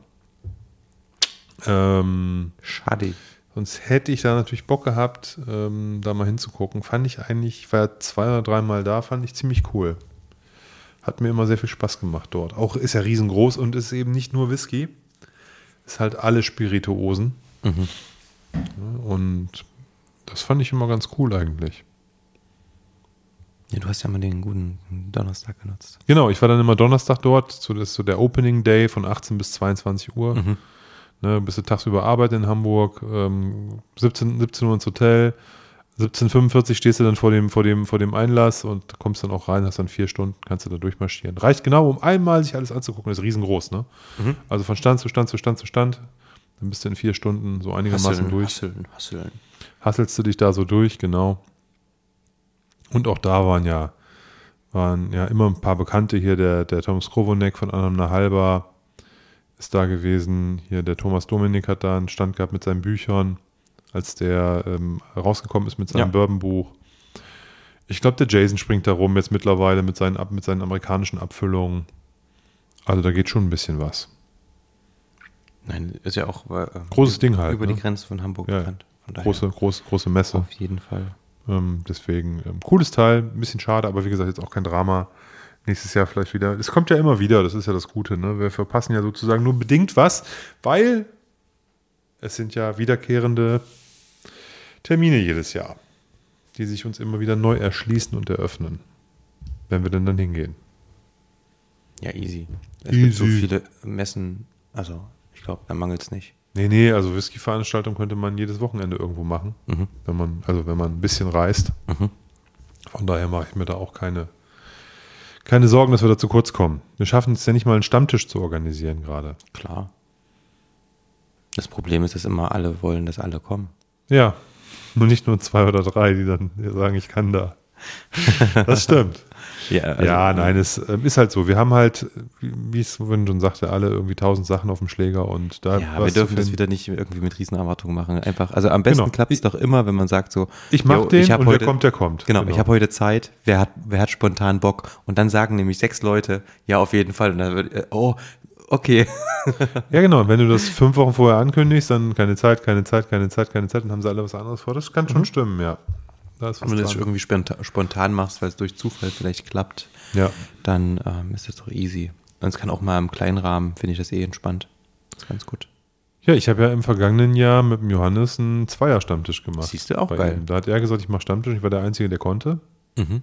Ähm, Schade. Sonst hätte ich da natürlich Bock gehabt, ähm, da mal hinzugucken. Fand ich eigentlich, ich war ja zwei oder dreimal da, fand ich ziemlich cool. Hat mir immer sehr viel Spaß gemacht dort. Auch ist ja riesengroß und ist eben nicht nur Whisky. Ist halt alle Spirituosen. Mhm. Ja, Und das fand ich immer ganz cool eigentlich. Ja, du hast ja mal den guten Donnerstag genutzt. Genau, ich war dann immer Donnerstag dort, so das ist so der Opening Day von 18 bis 22 Uhr. Mhm. Ne, bist du tagsüber arbeiten in Hamburg, ähm, 17, 17 Uhr ins Hotel, 17.45 stehst du dann vor dem, vor, dem, vor dem Einlass und kommst dann auch rein, hast dann vier Stunden, kannst du da durchmarschieren. Reicht genau, um einmal sich alles anzugucken, das ist riesengroß, ne? Mhm. Also von Stand zu Stand zu Stand zu Stand, dann bist du in vier Stunden so einigermaßen Hasseln, durch. Hasseln, Hasseln. Hasselst du dich da so durch, genau. Und auch da waren ja, waren ja immer ein paar Bekannte hier, der, der Thomas Krovonek von Anna Halber ist da gewesen. Hier der Thomas Dominik hat da einen Stand gehabt mit seinen Büchern, als der ähm, rausgekommen ist mit seinem Ja. Bourbonbuch. Ich glaube, der Jason springt da rum jetzt mittlerweile mit seinen, mit seinen amerikanischen Abfüllungen. Also da geht schon ein bisschen was. Nein, ist ja auch äh, Großes Ding halt, über ne? die Grenze von Hamburg Ja, bekannt. Große, große, große Messe. auf jeden Fall. Ähm, deswegen, ähm, cooles Teil, ein bisschen schade, aber wie gesagt, jetzt auch kein Drama. Nächstes Jahr vielleicht wieder. Es kommt ja immer wieder, das ist ja das Gute. Ne? Wir verpassen ja sozusagen nur bedingt was, weil es sind ja wiederkehrende Termine jedes Jahr, die sich uns immer wieder neu erschließen und eröffnen, wenn wir denn dann hingehen. Ja, easy. Es gibt so Easy. viele Messen, also ich glaube, da mangelt es nicht. Nee, nee, also Whisky-Veranstaltung könnte man jedes Wochenende irgendwo machen, Mhm. wenn man, also wenn man ein bisschen reist. Mhm. Von daher mache ich mir da auch keine, Keine Sorgen, dass wir da zu kurz kommen. Wir schaffen es ja nicht mal, einen Stammtisch zu organisieren gerade. Klar. Das Problem ist, dass immer alle wollen, dass alle kommen. Ja, nur nicht nur zwei oder drei, die dann sagen, ich kann da. Das stimmt. Ja, also, ja, nein, es ähm, ist halt so. Wir haben halt, wie es vorhin schon sagte, alle irgendwie tausend Sachen auf dem Schläger und da Ja, wir dürfen das wieder nicht irgendwie mit Riesenerwartungen machen. Einfach, also am besten Genau. klappt es doch immer, wenn man sagt so, Ich mach "Jo, den ich und heute, wer kommt, der kommt. Genau, ich habe heute Zeit, wer hat, wer hat spontan Bock? Und dann sagen nämlich sechs Leute, ja, auf jeden Fall. Und dann wird, äh, oh, okay. Ja, genau. Wenn du das fünf Wochen vorher ankündigst, dann keine Zeit, keine Zeit, keine Zeit, keine Zeit, dann haben sie alle was anderes vor. Das kann schon stimmen, ja. Da ist was Wenn du das dran. irgendwie spontan, machst, weil es durch Zufall vielleicht klappt, Ja. dann ähm, ist das doch easy. Und es kann auch mal im kleinen Rahmen, finde ich das eh entspannt. Das ist ganz gut. Ja, ich habe ja im vergangenen Jahr mit dem Johannes einen Zweier-Stammtisch gemacht. Siehst du, auch geil. ihm. Da hat er gesagt, ich mache Stammtisch. Ich war der Einzige, der konnte. Mhm.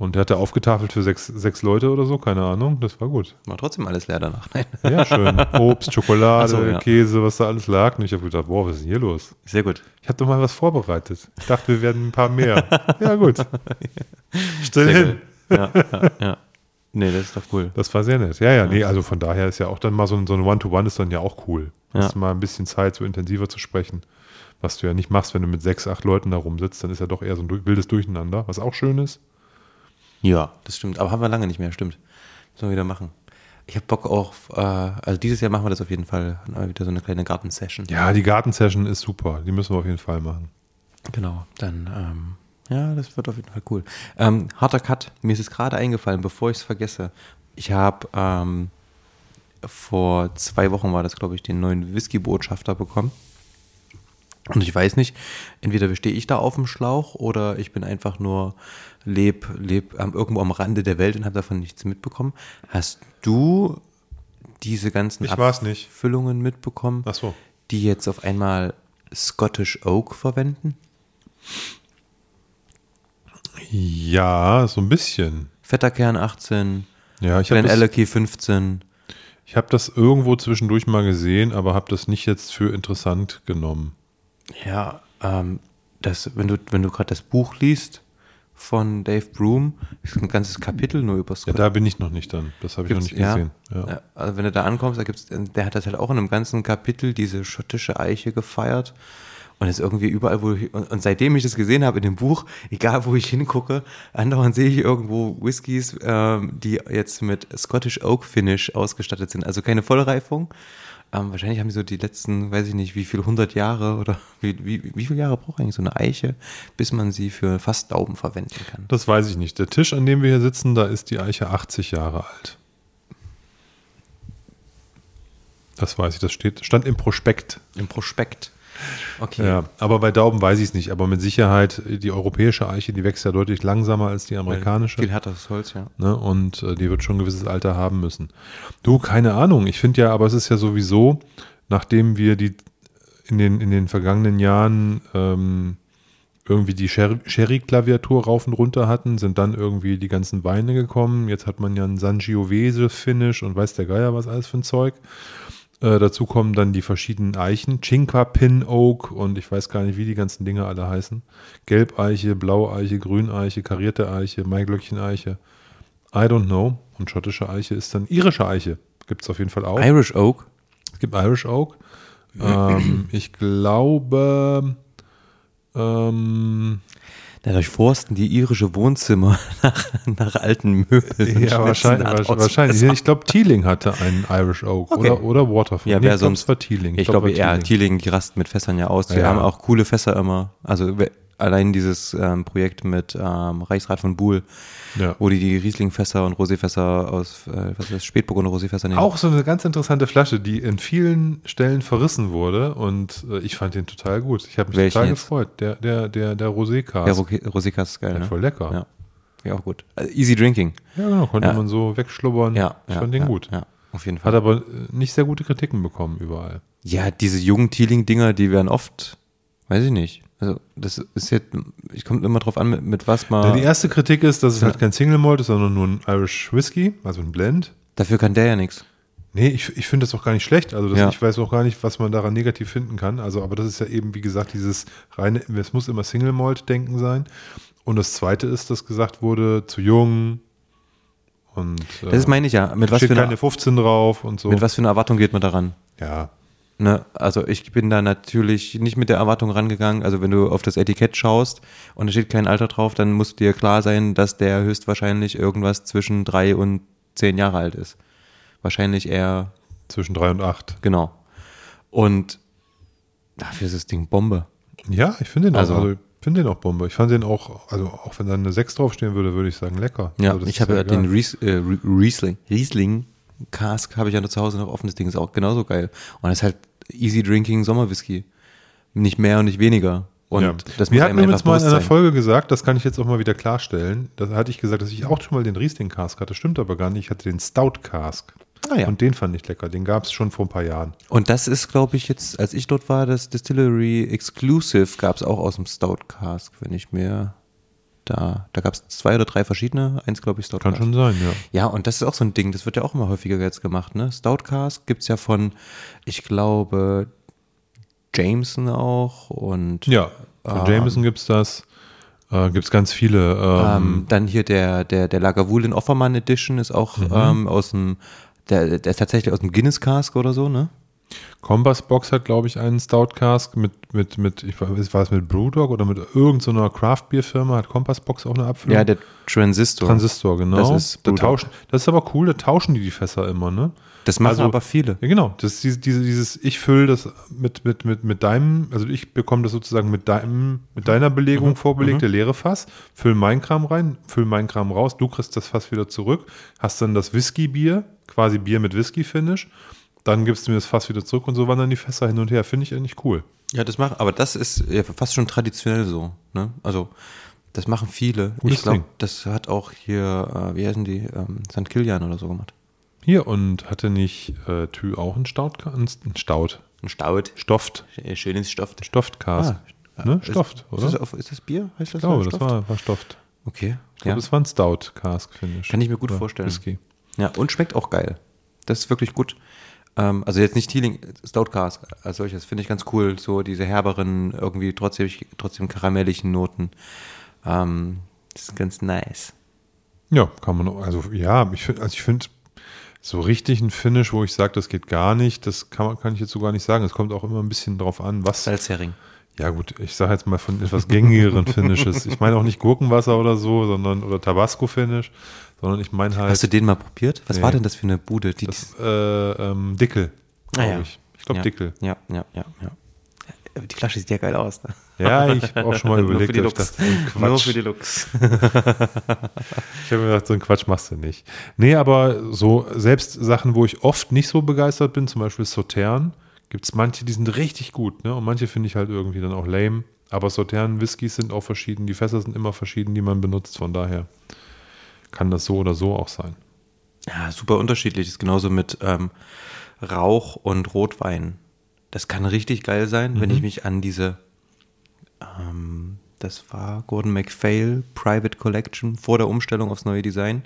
Und der hatte aufgetafelt für sechs, sechs Leute oder so, keine Ahnung. Das war gut. War trotzdem alles leer danach. Nein. Ja, schön. Obst, Schokolade, so, ja. Käse, was da alles lag. Und ich habe gedacht, boah, was ist denn hier los? Sehr gut. Ich habe doch mal was vorbereitet. Ich dachte, wir werden ein paar mehr. ja, gut. Still Sehr hin. Ja, ja, ja. Nee, das ist doch cool. Das war sehr nett. Ja, ja, nee, also von daher ist ja auch dann mal so ein, so ein One-to-One ist dann ja auch cool. Ja. Hast mal ein bisschen Zeit, so intensiver zu sprechen. Was du ja nicht machst, wenn du mit sechs, acht Leuten da rumsitzt, dann ist ja doch eher so ein wildes Durcheinander, was auch schön ist. Ja, das stimmt. Aber haben wir lange nicht mehr, stimmt. Müssen wir wieder machen. Ich habe Bock auf, äh, also dieses Jahr machen wir das auf jeden Fall. Wieder so eine kleine Gartensession. Ja, die Gartensession ist super. Die müssen wir auf jeden Fall machen. Genau. Dann, ähm, ja, das wird auf jeden Fall cool. Ähm, harter Cut. Mir ist es gerade eingefallen, bevor ich es vergesse. Ich habe ähm, vor zwei Wochen war das, glaube ich, den neuen Whisky-Botschafter bekommen. Und ich weiß nicht, entweder stehe ich da auf dem Schlauch oder ich bin einfach nur leb, leb ähm, irgendwo am Rande der Welt und habe davon nichts mitbekommen. Hast du diese ganzen Ich war's nicht. Abfüllungen mitbekommen, so. die jetzt auf einmal Scottish Oak verwenden? Ja, so ein bisschen. Fetter Kern 18, Ja, ich habe Glen Alecky 15. ich hab das irgendwo zwischendurch mal gesehen, aber habe das nicht jetzt für interessant genommen. Ja, ähm, das, wenn du, wenn du gerade das Buch liest von Dave Broom, ist ein ganzes Kapitel nur über Ja, Scottish da bin ich noch nicht dann. Das habe ich noch Gibt's- nicht gesehen. Ja. Ja, also wenn du da ankommst, da gibt's, der hat das halt auch in einem ganzen Kapitel, diese schottische Eiche gefeiert. Und ist irgendwie überall, wo ich, und, und seitdem ich das gesehen habe in dem Buch, egal wo ich hingucke, andauernd sehe ich irgendwo Whiskys, ähm, die jetzt mit Scottish Oak Finish ausgestattet sind. Also keine Vollreifung. Ähm, wahrscheinlich haben die so die letzten, weiß ich nicht, wie viel, 100 Jahre oder wie, wie, wie viele Jahre braucht eigentlich so eine Eiche, bis man sie für fast Dauben verwenden kann. Das weiß ich nicht. Der Tisch, an dem wir hier sitzen, da ist die Eiche 80 Jahre alt. Das weiß ich, das steht, stand im Prospekt. Im Prospekt. Okay. Ja, aber bei Dauben weiß ich es nicht. Aber mit Sicherheit, die europäische Eiche, die wächst ja deutlich langsamer als die amerikanische. Viel härteres Holz, ja. Ne? Und äh, die wird schon ein gewisses Alter haben müssen. Du, keine Ahnung. Ich finde ja, aber es ist ja sowieso, nachdem wir die in den, in den vergangenen Jahren ähm, irgendwie die Sher- Sherry-Klaviatur rauf und runter hatten, sind dann irgendwie die ganzen Weine gekommen. Jetzt hat man ja einen Sangiovese-Finish und weiß der Geier was alles für ein Zeug. Äh, dazu kommen dann die verschiedenen Eichen. Cinque Pin Oak und ich weiß gar nicht, wie die ganzen Dinge alle heißen. Gelbeiche, Blaueiche, Grüneiche, karierte Eiche, Maiglöckchen-Eiche. I don't know. Und schottische Eiche ist dann irische Eiche. Gibt es auf jeden Fall auch. Irish Oak. Es gibt Irish Oak. ähm, ich glaube, ähm, Dadurch forsten die irische Wohnzimmer nach, nach alten Möbeln. ja, wahrscheinlich. wahrscheinlich. Ich glaube, Teeling hatte einen Irish Oak Okay. oder, oder Waterford. Ja, Nee, wer sonst- war Teeling. Ich glaub, glaube, es ja, war Teeling, die rasten mit Fässern ja aus. Die Ja. haben auch coole Fässer immer. Also allein dieses ähm, Projekt mit ähm, Reichsrat von Buhl, Ja. wo die die Riesling-Fässer und Roséfässer aus, äh, was ist das, Spätburgunder Roséfässer nehmen. Auch so eine ganz interessante Flasche, die in vielen Stellen verrissen wurde und äh, ich fand den total gut. Ich habe mich Welchen total jetzt? gefreut. Der, der, der, der Rosé-Cast. Der Rosékas ist geil, Ja, ne? voll lecker. Ja, ja auch gut. Also easy drinking. Ja, genau, konnte Ja. man so wegschlubbern. Ja, ich ja, fand den ja, gut. Ja, auf jeden Fall. Hat aber äh, nicht sehr gute Kritiken bekommen überall. Ja, diese jungen Teeling-Dinger, die werden oft, weiß ich nicht. Also, das ist jetzt, ich komme immer drauf an, mit, mit was man. Ja, die erste Kritik ist, dass es halt kein Single Malt ist, sondern nur ein Irish Whisky, also ein Blend. Dafür kann der ja nichts. Nee, ich, ich finde das auch gar nicht schlecht. Also das, Ja. ich weiß auch gar nicht, was man daran negativ finden kann. Also, aber das ist ja eben, wie gesagt, dieses reine, es muss immer Single Malt denken sein. Und das zweite ist, dass gesagt wurde, zu jung, Und, äh, Das meine ich ja. Mit was, steht für keine eine, 15 drauf und so. mit was für einer Erwartung geht man daran? Ja, Ne? Also ich bin da natürlich nicht mit der Erwartung rangegangen. Also wenn du auf das Etikett schaust und da steht kein Alter drauf, dann muss dir klar sein, dass der höchstwahrscheinlich irgendwas zwischen drei und zehn Jahre alt ist. Wahrscheinlich eher, zwischen 3 und 8. genau. Und dafür ist das Ding Bombe. Ja, ich finde den, Also- auch, also, ich finde den auch Bombe. Ich fand den auch, also auch wenn da eine 6 draufstehen würde, würde ich sagen, lecker. Ja, also ich habe ja den Ries, äh, Rie- Riesling, Riesling Cask habe ich ja noch zu Hause noch offen. Das Ding ist auch genauso geil. Und das ist halt easy drinking Sommerwhisky. Nicht mehr und nicht weniger. Und ja. das Mir muss hat einem mir einfach jetzt mal in einer. Folge gesagt, das kann ich jetzt auch mal wieder klarstellen. Da hatte ich gesagt, dass ich auch schon mal den Riesling Cask hatte. Stimmt aber gar nicht. Ich hatte den Stout Cask. Ah, ja. Und den fand ich lecker. Den gab es schon vor ein paar Jahren. Und das ist, glaube ich, jetzt, als ich dort war, das Distillery Exclusive gab es auch aus dem Stout Cask, wenn ich mir da, da gab es zwei oder drei verschiedene, eins glaube ich Stout Kann schon sein, ja. Ja, und das ist auch so ein Ding, das wird ja auch immer häufiger jetzt gemacht, ne? Stout Cask gibt's ja von, ich glaube, Jameson auch und Ja, von Jameson gibt es das. Äh, gibt es ganz viele. Ähm, ähm, dann hier der, der, der Lagavulin Offermann Edition ist auch Mhm. ähm, aus dem, der, der ist tatsächlich aus dem Guinness Cask oder so, ne? Compass Box hat, glaube ich, einen Stout Cask mit, mit, mit, ich weiß, war es mit Brewdog oder mit irgendeiner Craft Beer Firma? Hat Compass Box auch eine Abfüllung? Ja, der Transistor. Transistor, genau. Das ist da tauschen, das ist aber cool, da tauschen die die Fässer immer, ne? Das machen Also- aber viele. Ja, genau. Das ist diese, diese, dieses, ich fülle das mit, mit, mit, mit deinem, also ich bekomme das sozusagen mit deinem, mit deiner Belegung vorbelegte leere Fass, fülle mein Kram rein, fülle mein Kram raus, du kriegst das Fass wieder zurück, hast dann das Whisky-Bier, quasi Bier mit Whisky-Finish, dann gibst du mir das Fass wieder zurück und so wandern die Fässer hin und her. Finde ich eigentlich cool. Ja, das machen, aber das ist ja fast schon traditionell so, ne? Also, das machen viele. Gutes ich glaube, das hat auch hier, äh, wie heißen die, ähm, St. Kilian oder so gemacht. Hier, und hatte nicht äh, Thü auch einen Stout, einen Stout, Ein Staud. Stofft, Schönes Stoff. Stofft Cask. Ah, ne? ist- Stofft, Ist oder? das, ich auf, ist das Bier? Heißt das glaube, so? das Stofft? war, war Stofft. Okay. Ich glaube, ja. das war ein Stout Cask, finde ich. Kann ich mir gut Oder vorstellen. Whisky. ja, und schmeckt auch geil. Das ist wirklich gut. Ähm, also jetzt nicht Teeling, Stout Cask als solches, finde ich ganz cool. So diese herberen, irgendwie trotzdem, trotzdem karamellischen Noten. Ähm, das ist ganz nice. Ja, kann man, auch- also ja, ich finde, also ich finde, so richtig ein Finish, wo ich sage, das geht gar nicht, das kann, man, kann ich jetzt so gar nicht sagen. Es kommt auch immer ein bisschen drauf an, was. Salzhering. Ja, gut, ich sage jetzt mal von etwas gängigeren Finishes. Ich meine auch nicht Gurkenwasser oder so, sondern, oder Tabasco-Finish, sondern ich meine halt Hast du den mal probiert? Was Nee. war denn das für eine Bude? Die, das, äh, ähm, Dickel, Ah, glaube ja. ich. Ich glaube ja, Dickel. Ja, ja, ja, ja. Die Flasche sieht ja geil aus. Ne? Ja, ich habe auch schon mal Nur überlegt, für die ich Lux. ein Nur für die Lux. Ich habe mir gedacht, so einen Quatsch machst du nicht. Nee, aber so selbst Sachen, wo ich oft nicht so begeistert bin, zum Beispiel Sautern, gibt es manche, die sind richtig gut, ne? Und manche finde ich halt irgendwie dann auch lame. Aber Sautern-Whiskys sind auch verschieden, die Fässer sind immer verschieden, die man benutzt. Von daher kann das so oder so auch sein. Ja, super unterschiedlich. Ist genauso mit ähm, Rauch und Rotwein. Das kann richtig geil sein, wenn ich mich an diese, ähm, das war Gordon MacPhail Private Collection vor der Umstellung aufs neue Design,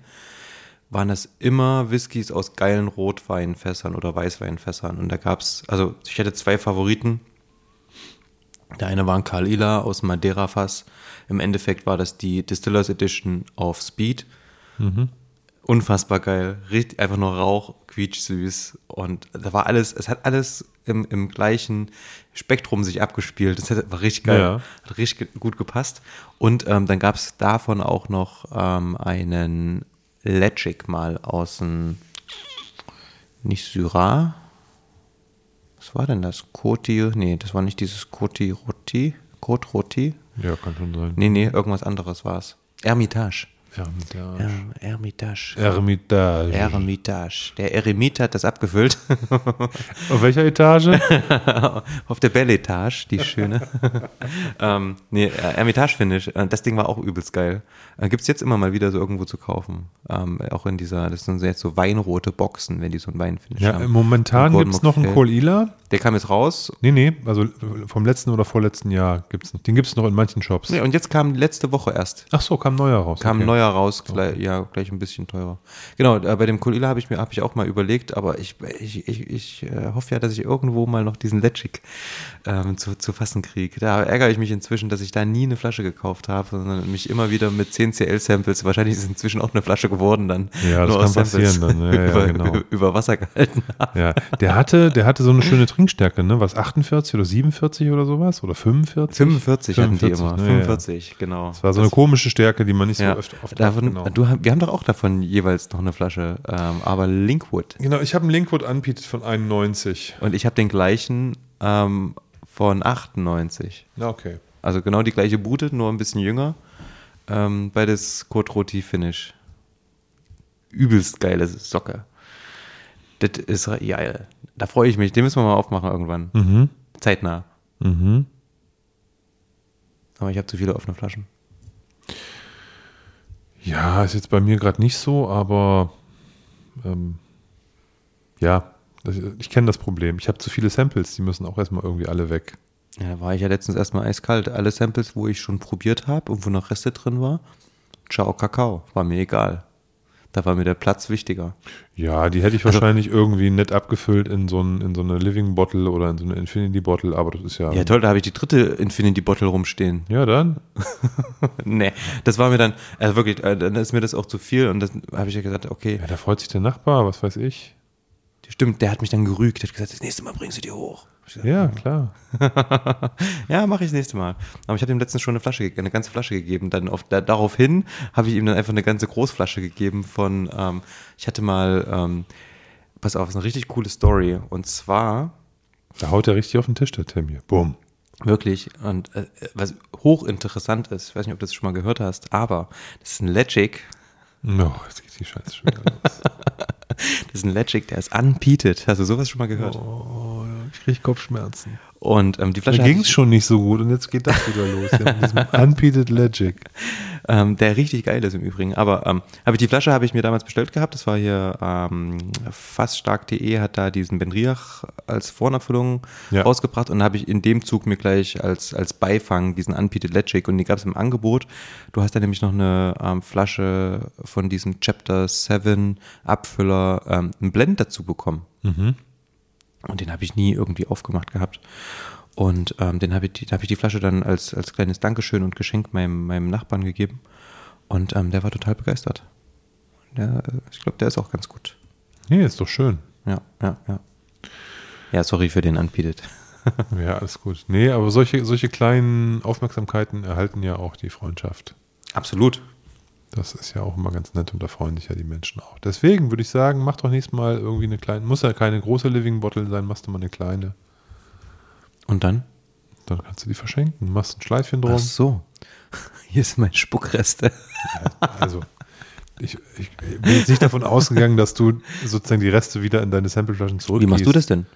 waren das immer Whiskys aus geilen Rotweinfässern oder Weißweinfässern. Und da gab's, also ich hatte zwei Favoriten. Der eine war ein Karl Ila aus Madeira-Fass. Im Endeffekt war das die Distillers Edition auf Speed. Unfassbar geil. Richtig, einfach nur Rauch, quietschsüß. Und da war alles, es hat alles im, im gleichen Spektrum sich abgespielt. Das hat- war richtig geil. Ja. Hat richtig gut gepasst. Und ähm, dann gab es davon auch noch ähm, einen Legic mal aus dem, nicht Syrah. Was war denn das? Koti? Nee, das war nicht dieses Koti Roti. Kot Roti? Ja, kann schon sein. Nee, nee, irgendwas anderes war es. Ermitage. Ermitage. Ja, Ermitage. Ermitage. Eremitage. Der Eremit hat das abgefüllt. Auf welcher Etage? Auf der Belle-Etage, die schöne. ähm, nee, äh, Ermitage-Finish. Äh, Das Ding war auch übelst geil. Äh, Gibt es jetzt immer mal wieder so irgendwo zu kaufen. Ähm, auch in dieser, das sind jetzt so weinrote Boxen, wenn die so ein Weinfinish ja, haben. momentan gibt es noch einen Kolila. Der kam jetzt raus. Nee, nee, also vom letzten oder vorletzten Jahr gibt es noch. Den gibt es noch in manchen Shops. Nee, und jetzt kam letzte Woche erst. Ach so, kam neuer raus. Kam okay. neuer raus, gleich, ja, gleich ein bisschen teurer. Genau, äh, bei dem Kulila habe ich mir hab ich auch mal überlegt, aber ich, ich, ich, ich äh, hoffe ja, dass ich irgendwo mal noch diesen Legic ähm, zu, zu fassen kriege. Da ärgere ich mich inzwischen, dass ich da nie eine Flasche gekauft habe, sondern mich immer wieder mit 10 CL-Samples, wahrscheinlich ist es inzwischen auch eine Flasche geworden dann. Ja, das kann Samples passieren dann, ja, ja, über, genau. über Wasser gehalten habe. Ja, der hatte, der hatte so eine schöne Trinkstärke, ne? Was, 48 oder 47 oder sowas? Oder 45? 45 hatten die 45, immer, ne, ja. 45, genau. Das war so eine komische Stärke, die man nicht so ja, oft, oft davon, hat, genau. du, wir haben doch auch davon jeweils noch eine Flasche, ähm, aber Linkwood. Genau, ich habe einen Linkwood Unpeated von 91. Und ich habe den gleichen ähm, von 98. Na, okay. Also genau die gleiche Bude, nur ein bisschen jünger. Ähm, beides Code Roti Finish. Übelst geile Socke. Das ist geil. Da freue ich mich. Den müssen wir mal aufmachen irgendwann. Mhm. Zeitnah. Mhm. Aber ich habe zu viele offene Flaschen. Ja, ist jetzt bei mir gerade nicht so, aber ähm, ja, das, ich kenne das Problem. Ich habe zu viele Samples, die müssen auch erstmal irgendwie alle weg. Ja, da war ich ja letztens erstmal eiskalt. Alle Samples, wo ich schon probiert habe und wo noch Reste drin war, ciao Kakao. War mir egal. Da war mir der Platz wichtiger. Ja, die hätte ich Also- wahrscheinlich irgendwie nett abgefüllt in so, ein, in so eine Living Bottle oder in so eine Infinity Bottle, aber das ist ja. Ja, toll, da habe ich die dritte Infinity Bottle rumstehen. Ja, dann. nee, das war mir dann, also wirklich, äh, dann ist mir das auch zu viel und dann habe ich ja gesagt, okay, Ja, da freut sich der Nachbar, was weiß ich. stimmt, der hat mich dann gerügt, der hat gesagt, das nächste Mal bringst du die hoch. Ja, klar. ja, mache ich das nächste Mal. Aber ich habe ihm letztens schon eine Flasche, eine ganze Flasche gegeben. Dann auf, da, daraufhin habe ich ihm dann einfach eine ganze Großflasche gegeben von, ähm, ich hatte mal, ähm, pass auf, ist eine richtig coole Story. Und zwar, Da haut er richtig auf den Tisch, der hier. Bumm. Wirklich. Und äh, was hochinteressant ist, ich weiß nicht, ob du das schon mal gehört hast, aber das ist ein Legic. Oh, jetzt geht die Scheiße schon wieder los. Das ist ein Legic, der ist unpeated. Hast du sowas schon mal gehört? Oh, kriege Kopfschmerzen. Und ähm, die Da Flasche hat ging es schon nicht so gut und jetzt geht das wieder los. Ja, mit diesem Unpeated Legic. ähm, der richtig geil ist im Übrigen. Aber ähm, habe ich die Flasche habe ich mir damals bestellt gehabt. Das war hier ähm, faststark.de hat da diesen Benriach als Vornabfüllung Ja. rausgebracht und habe ich in dem Zug mir gleich als, als Beifang diesen Unpeated Legic und die gab es im Angebot. Du hast da nämlich noch eine ähm, Flasche von diesem Chapter 7 Abfüller, ähm, einen Blend dazu bekommen. Und den habe ich nie irgendwie aufgemacht gehabt. Und ähm, den habe ich, habe ich die Flasche dann als, als kleines Dankeschön und Geschenk meinem, meinem Nachbarn gegeben. Und ähm, der war total begeistert. Der, ich glaube, der ist auch ganz gut. Nee, ist doch schön. Ja, ja, ja. Ja, sorry für den Unpeated. Ja, alles gut. Nee, aber solche, solche kleinen Aufmerksamkeiten erhalten ja auch die Freundschaft. Absolut. Das ist ja auch immer ganz nett und da freuen sich ja die Menschen auch. Deswegen würde ich sagen, mach doch nächstes Mal irgendwie eine kleine, muss ja keine große Living Bottle sein, machst du mal eine kleine. Und dann? Dann kannst du die verschenken, machst ein Schleifchen drum. Ach so. Hier sind meine Spuckreste. Also, ich, ich bin jetzt nicht davon ausgegangen, dass du sozusagen die Reste wieder in deine Sampleflaschen Wie zurückgibst. machst du das denn?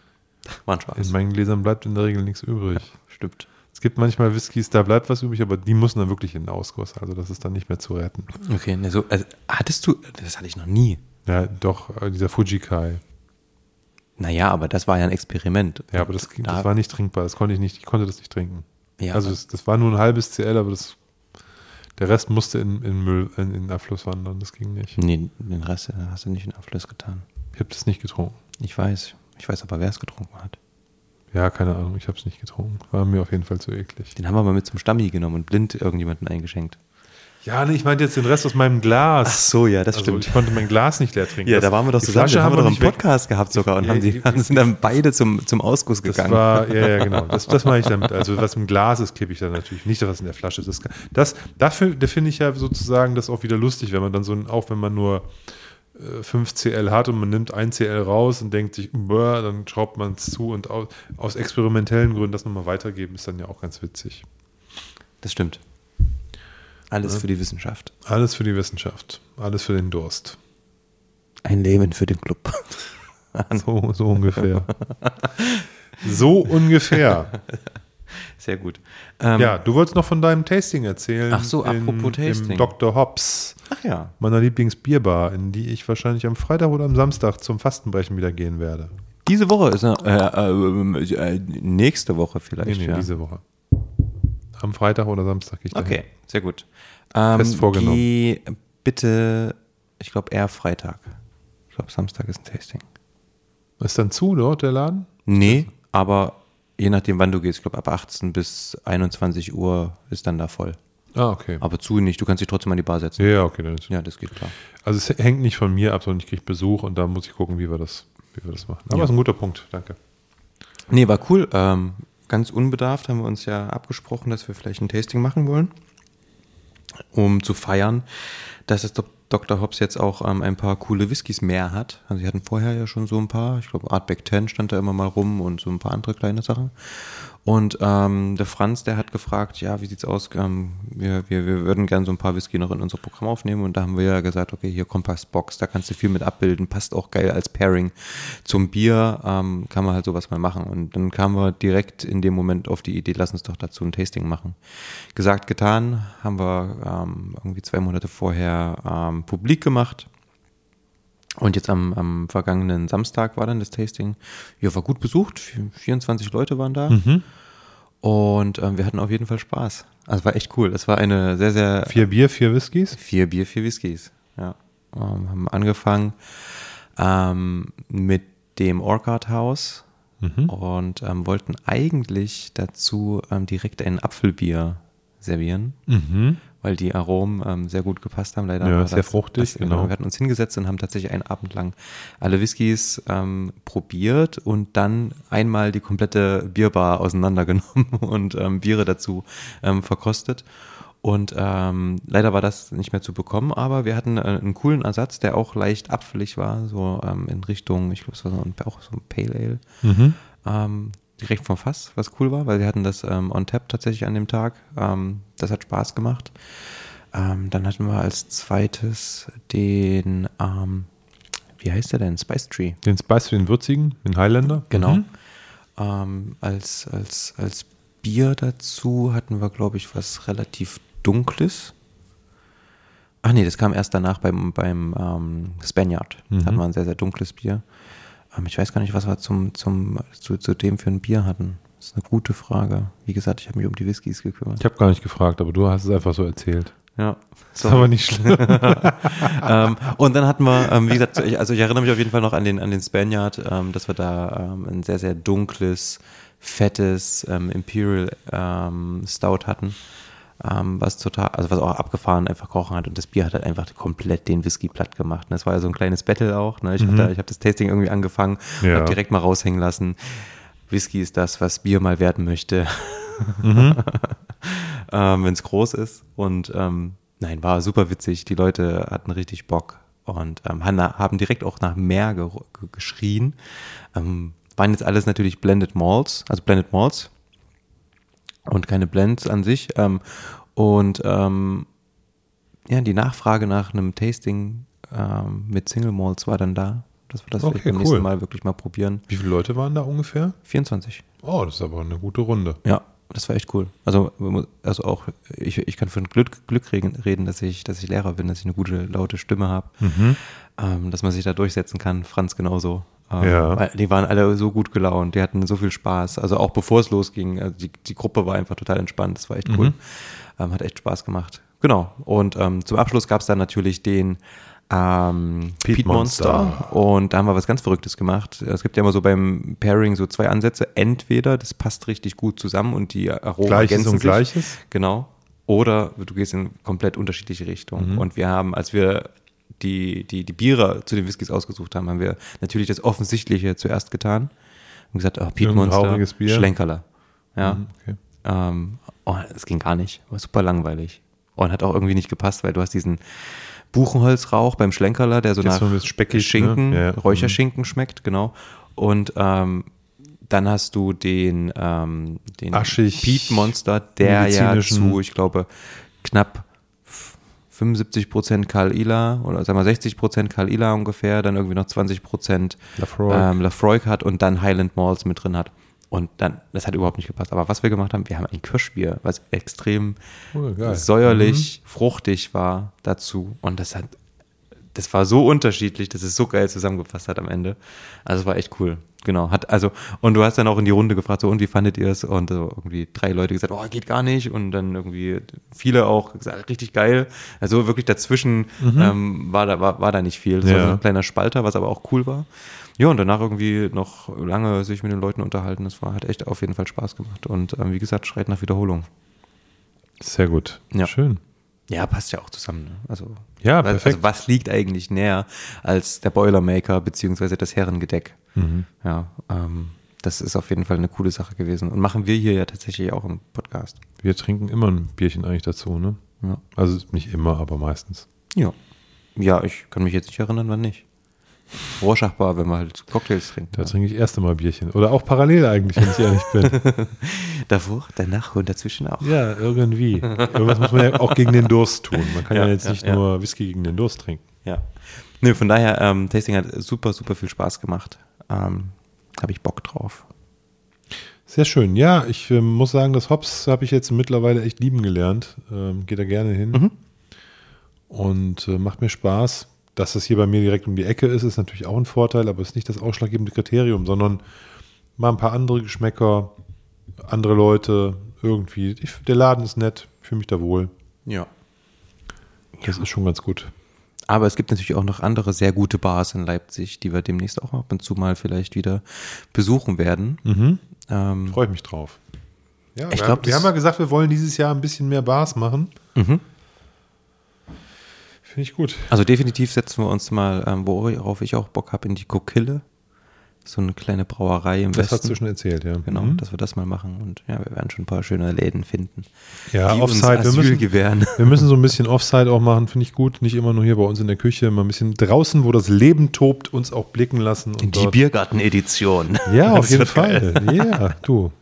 Spaß. In meinen Gläsern bleibt in der Regel nichts übrig. Stimmt. Es gibt manchmal Whiskys, da bleibt was übrig, aber die müssen dann wirklich in den Ausguss. Also das ist dann nicht mehr zu retten. Okay, ne, so, also, hattest du, das hatte ich noch nie. Ja, doch, äh, dieser Fujikai. Naja, aber das war ja ein Experiment. Ja, aber das, Da- das war nicht trinkbar. Das konnte ich nicht, ich konnte das nicht trinken. Ja, also das, das war nur ein halbes CL, aber das, der Rest musste in, in Müll, in, in den Abfluss wandern. Das ging nicht. Nee, den Rest hast du nicht in den Abfluss getan. Ich habe das nicht getrunken. Ich weiß. Ich weiß aber, wer es getrunken hat. Ja, keine Ahnung, ich habe es nicht getrunken. War mir auf jeden Fall zu eklig. Den haben wir mal mit zum Stammi genommen und blind irgendjemanden eingeschenkt. Ja, nee, ich meinte jetzt den Rest aus meinem Glas. so, ja, das also ich konnte mein Glas nicht leer trinken. Ja, Das- da waren wir doch die zusammen. Flasche Da haben wir doch einen nicht weg- Podcast gehabt sogar und Ja, haben, die, haben sind dann beide zum, zum Ausguss Das gegangen. war, ja, ja, genau. Das, das meine ich damit. Also, was im Glas ist, kippe ich dann natürlich nicht, was in der Flasche ist. Das, das dafür, da finde ich ja sozusagen das auch wieder lustig, wenn man dann so, ein, auch wenn man nur äh, 5 CL hat und man nimmt ein CL raus und denkt sich, "Bäh", dann schraubt man es zu und aus, aus experimentellen Gründen das nochmal weitergeben, ist dann ja auch ganz witzig. das stimmt. Alles für die Wissenschaft. Alles für die Wissenschaft, alles für den Durst. Ein Leben für den Club. So, so ungefähr. so ungefähr. Sehr gut. Ähm, Ja, du wolltest noch von deinem Tasting erzählen. Ach so, apropos Tasting. Im Dr. Hobbs, Ach ja. meiner Lieblingsbierbar, in die ich wahrscheinlich am Freitag oder am Samstag zum Fastenbrechen wieder gehen werde. Diese Woche ist er, äh, äh, äh, nächste Woche Nee, vielleicht. nee, ja. diese Woche. Am Freitag oder Samstag gehe ich dahin. Okay, sehr gut. Ähm, Fest vorgenommen. Geh bitte, ich glaube eher Freitag. Ich glaube Samstag ist ein Tasting. Ist dann zu dort, der Laden? Nee, aber je nachdem, wann du gehst, ich glaube ab 18 bis 21 Uhr ist dann da voll. Ah, okay. Aber zu nicht, du kannst dich trotzdem an die Bar setzen. Ja, okay. Dann ist, Ja, das geht klar. Also es hängt nicht von mir ab, sondern ich kriege Besuch und da muss ich gucken, wie wir das, wie wir das machen. Aber Ja. ist ein guter Punkt, danke. Nee, war cool. Ähm, ganz unbedarft haben wir uns ja abgesprochen, dass wir vielleicht ein Tasting machen wollen, um zu feiern, dass es Dr. Hobbs jetzt auch ähm, ein paar coole Whiskys mehr hat. Also sie hatten vorher ja schon so ein paar. Ich glaube, Artback 10 stand da immer mal rum und so ein paar andere kleine Sachen. Und ähm, der Franz, der hat gefragt, ja, wie sieht's aus? Ähm, wir, wir, wir würden gerne so ein paar Whisky noch in unser Programm aufnehmen. Und da haben wir ja gesagt, okay, hier Kompass Box, da kannst du viel mit abbilden, passt auch geil als Pairing zum Bier, ähm, kann man halt sowas mal machen. Und dann kamen wir direkt in dem Moment auf die Idee, lass uns doch dazu ein Tasting machen. Gesagt, getan, haben wir ähm, irgendwie zwei Monate vorher ähm, publik gemacht. Und jetzt am, am vergangenen Samstag war dann das Tasting. Ja, war gut besucht. 24 Leute waren da. Und ähm, wir hatten auf jeden Fall Spaß. Also war echt cool. Es war eine sehr, sehr. Vier Bier, vier Whiskys? Vier Bier, vier Whiskys. Ja. Ähm, haben angefangen ähm, mit dem Orchard House und ähm, wollten eigentlich dazu ähm, direkt ein Apfelbier servieren Mhm. Weil die Aromen ähm, sehr gut gepasst haben. Leider Ja, sehr fruchtig, genau. Wir hatten uns hingesetzt und haben tatsächlich einen Abend lang alle Whiskys ähm, probiert und dann einmal die komplette Bierbar auseinandergenommen und ähm, Biere dazu ähm, verkostet. Und ähm, leider war das nicht mehr zu bekommen, aber wir hatten äh, einen coolen Ersatz, der auch leicht apfelig war, so ähm, in Richtung, ich glaube, es war so ein, auch so ein Pale Ale Mhm. ähm, direkt vom Fass, was cool war, weil wir hatten das ähm, on tap tatsächlich an dem Tag. Ähm, das hat Spaß gemacht. Ähm, dann hatten wir als zweites den, ähm, wie heißt der denn? Spice Tree. Den Spice für den würzigen, den Highlander? Genau. Mhm. Ähm, als, als, als Bier dazu hatten wir, glaube ich, was relativ Dunkles. Ach nee, das kam erst danach beim, beim ähm, Spaniard. Mhm. Da hatten wir ein sehr, sehr dunkles Bier. Ähm, ich weiß gar nicht, was wir zum, zum, zu, zu dem für ein Bier hatten. Das ist eine gute Frage. Wie gesagt, ich habe mich um die Whiskys gekümmert. Ich habe gar nicht gefragt, aber du hast es einfach so erzählt. Ja. Ist aber nicht schlimm. ähm, und dann hatten wir, ähm, wie gesagt, ich, also ich erinnere mich auf jeden Fall noch an den, an den Spaniard, ähm, dass wir da ähm, ein sehr, sehr dunkles, fettes ähm, Imperial Stout hatten, ähm, was total, also was auch abgefahren einfach kochen hat und das Bier hat halt einfach komplett den Whisky platt gemacht. Ne? Das war ja so ein kleines Battle auch. Ne? Ich Mhm. hatte, ich habe das Tasting irgendwie angefangen, Ja. habe direkt mal raushängen lassen. Whisky ist das, was Bier mal werden möchte. Mhm. ähm, wenn es groß ist. Und ähm, nein, war super witzig. Die Leute hatten richtig Bock und ähm, haben direkt auch nach mehr ge ge geschrien. Ähm, waren jetzt alles natürlich Blended Malls, also Blended Malls und keine Blends an sich. Ähm, und ähm, ja, die Nachfrage nach einem Tasting ähm, mit Single Malls war dann da, dass wir das Okay, vielleicht beim cool. nächsten Mal wirklich mal probieren. Wie viele Leute waren da ungefähr? 24. Oh, das ist aber eine gute Runde. Ja, das war echt cool. Also, also auch, ich, ich kann von Glück, Glück reden, dass ich, dass ich Lehrer bin, dass ich eine gute, laute Stimme habe, ähm, dass man sich da durchsetzen kann. Franz genauso. Ähm, Ja. Die waren alle so gut gelaunt, die hatten so viel Spaß. Also auch bevor es losging, also die, die Gruppe war einfach total entspannt, das war echt cool. Ähm, hat echt Spaß gemacht. Genau. Und ähm, zum Abschluss gab es dann natürlich den ähm, Peat Peat Monster. Monster. Und da haben wir was ganz Verrücktes gemacht. Es gibt ja immer so beim Pairing so zwei Ansätze. Entweder das passt richtig gut zusammen und die Aromen Gleiches ergänzen und sich. Gleiches? Genau. Oder du gehst in komplett unterschiedliche Richtungen. Mhm. Und wir haben, als wir die, die, die Biere zu den Whiskys ausgesucht haben, haben wir natürlich das Offensichtliche zuerst getan. Und gesagt, oh, Irgendein Monster. Schlenkerler. Ja. Mhm, okay. Ähm, oh, das ging gar nicht. War super langweilig. Und hat auch irgendwie nicht gepasst, weil du hast diesen Buchenholzrauch beim Schlenkerler, der so nach speckig, Schinken, ne? Ja, ja. Räucherschinken schmeckt, genau. Und ähm, dann hast du den, ähm, den Aschig, Peat Monster, der ja zu, ich glaube, knapp 75% Kal-Ila oder sagen wir 60% Kal-Ila ungefähr, dann irgendwie noch 20% Lafroig. ähm, Lafroig hat und dann Highland Malls mit drin hat. Und dann, das hat überhaupt nicht gepasst. Aber was wir gemacht haben, wir haben ein Kirschbier, was extrem Oh, geil. Mhm. säuerlich, fruchtig war dazu. Und das hat, das war so unterschiedlich, dass es so geil zusammengefasst hat am Ende. Also es war echt cool. Genau. Hat, also, und du hast dann auch in die Runde gefragt, so, und wie fandet ihr es? Und so irgendwie drei Leute gesagt, oh, geht gar nicht. Und dann irgendwie viele auch gesagt, richtig geil. Also wirklich dazwischen ähm, war, da, war, war da nicht viel. Das war Ja. so ein kleiner Spalter, was aber auch cool war. Ja, und danach irgendwie noch lange sich mit den Leuten unterhalten. Das war, hat echt auf jeden Fall Spaß gemacht. Und ähm, wie gesagt, schreit nach Wiederholung. Sehr gut. Ja. Schön. Ja, passt ja auch zusammen. Ne? Also, Ja, was- perfekt. Also was liegt eigentlich näher als der Boilermaker beziehungsweise das Herrengedeck? Mhm. Ja, ähm, das ist auf jeden Fall eine coole Sache gewesen. Und machen wir hier ja tatsächlich auch im Podcast. Wir trinken immer ein Bierchen eigentlich dazu, ne? Ja. Also nicht immer, aber meistens. Ja. Ja, ich kann mich jetzt nicht erinnern, wann nicht. Rorschach-Bar, wenn wir halt Cocktails trinken. Da trinke ich erst einmal Bierchen. Oder auch parallel eigentlich, wenn ich ehrlich bin. Davor, danach und dazwischen auch. Ja, irgendwie. Irgendwas muss man ja auch gegen den Durst tun. Man kann ja, Ja, jetzt nicht ja. nur Whisky gegen den Durst trinken. Ja. Nö, von daher, ähm, Tasting hat super, super viel Spaß gemacht. Ähm, Habe ich Bock drauf. Sehr schön. Ja, ich ähm, muss sagen, das Hops habe ich jetzt mittlerweile echt lieben gelernt. Ähm, Gehe da gerne hin. Mhm. Und äh, macht mir Spaß. Dass das hier bei mir direkt um die Ecke ist, ist natürlich auch ein Vorteil, aber ist nicht das ausschlaggebende Kriterium, sondern mal ein paar andere Geschmäcker, andere Leute, irgendwie. Ich, der Laden ist nett, ich fühle mich da wohl. Ja. Das ist schon ganz gut. Aber es gibt natürlich auch noch andere sehr gute Bars in Leipzig, die wir demnächst auch ab und zu mal vielleicht wieder besuchen werden. Mhm. Ähm, Freue ich mich drauf. Ja, Ich wir, glaub, haben, wir haben ja gesagt, wir wollen dieses Jahr ein bisschen mehr Bars machen. mhm. Finde ich gut. Also definitiv setzen wir uns mal, ähm, worauf ich auch Bock habe, in die Kokille. So eine kleine Brauerei im Das hast Westen. du schon erzählt, ja. Genau, Mhm. dass wir das mal machen. Und ja, wir werden schon ein paar schöne Läden finden. Ja, Offside. Wir müssen, gewähren. wir müssen so ein bisschen Offside auch machen, finde ich gut. Nicht immer nur hier bei uns in der Küche, mal ein bisschen draußen, wo das Leben tobt, uns auch blicken lassen. Und Die Biergarten-Edition. Ja, auf Das jeden wird geil. Fall. Ja, du.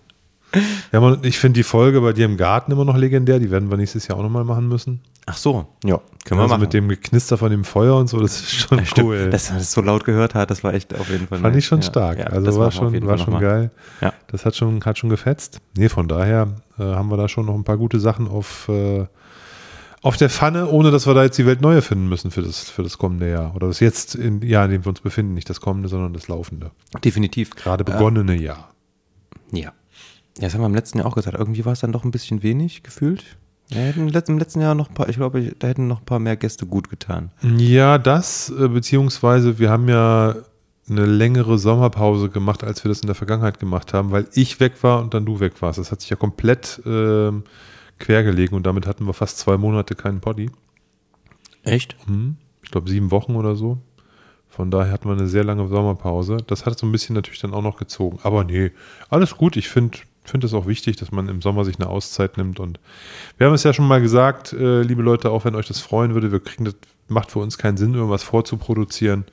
Ja, man, ich finde die Folge bei dir im Garten immer noch legendär. Die werden wir nächstes Jahr auch nochmal machen müssen. Ach so, ja, können wir also machen. mit dem Geknister von dem Feuer und so, das ist schon Stimmt, cool. dass man das so laut gehört hat, das war echt auf jeden Fall Fand nice. ich schon Ja, stark. ja, das also war wir schon, war schon geil. Ja. Das hat schon, hat schon gefetzt. Nee, von daher äh, haben wir da schon noch ein paar gute Sachen auf, äh, auf der Pfanne, ohne dass wir da jetzt die Welt neu erfinden müssen für das, für das kommende Jahr. Oder das jetzt in, Jahr, in dem wir uns befinden. Nicht das kommende, sondern das laufende. Definitiv. Gerade begonnene Jahr. Ja. Ja, das haben wir im letzten Jahr auch gesagt. Irgendwie war es dann doch ein bisschen wenig gefühlt. Ja, hätten im letzten- Jahr noch ein paar, ich glaube, da hätten noch ein paar mehr Gäste gut getan. Ja, das, äh, beziehungsweise wir haben ja eine längere Sommerpause gemacht, als wir das in der Vergangenheit gemacht haben, weil ich weg war und dann du weg warst. Das hat sich ja komplett ähm, quergelegen und damit hatten wir fast zwei Monate keinen Poddy. Echt? Hm, ich glaube sieben Wochen oder so. Von daher hatten wir eine sehr lange Sommerpause. Das hat so ein bisschen natürlich dann auch noch gezogen. Aber nee, alles gut. Ich finde finde es auch wichtig, dass man im Sommer sich eine Auszeit nimmt. Und wir haben es ja schon mal gesagt, äh, liebe Leute, auch wenn euch das freuen würde, wir kriegen das, macht für uns keinen Sinn, irgendwas vorzuproduzieren.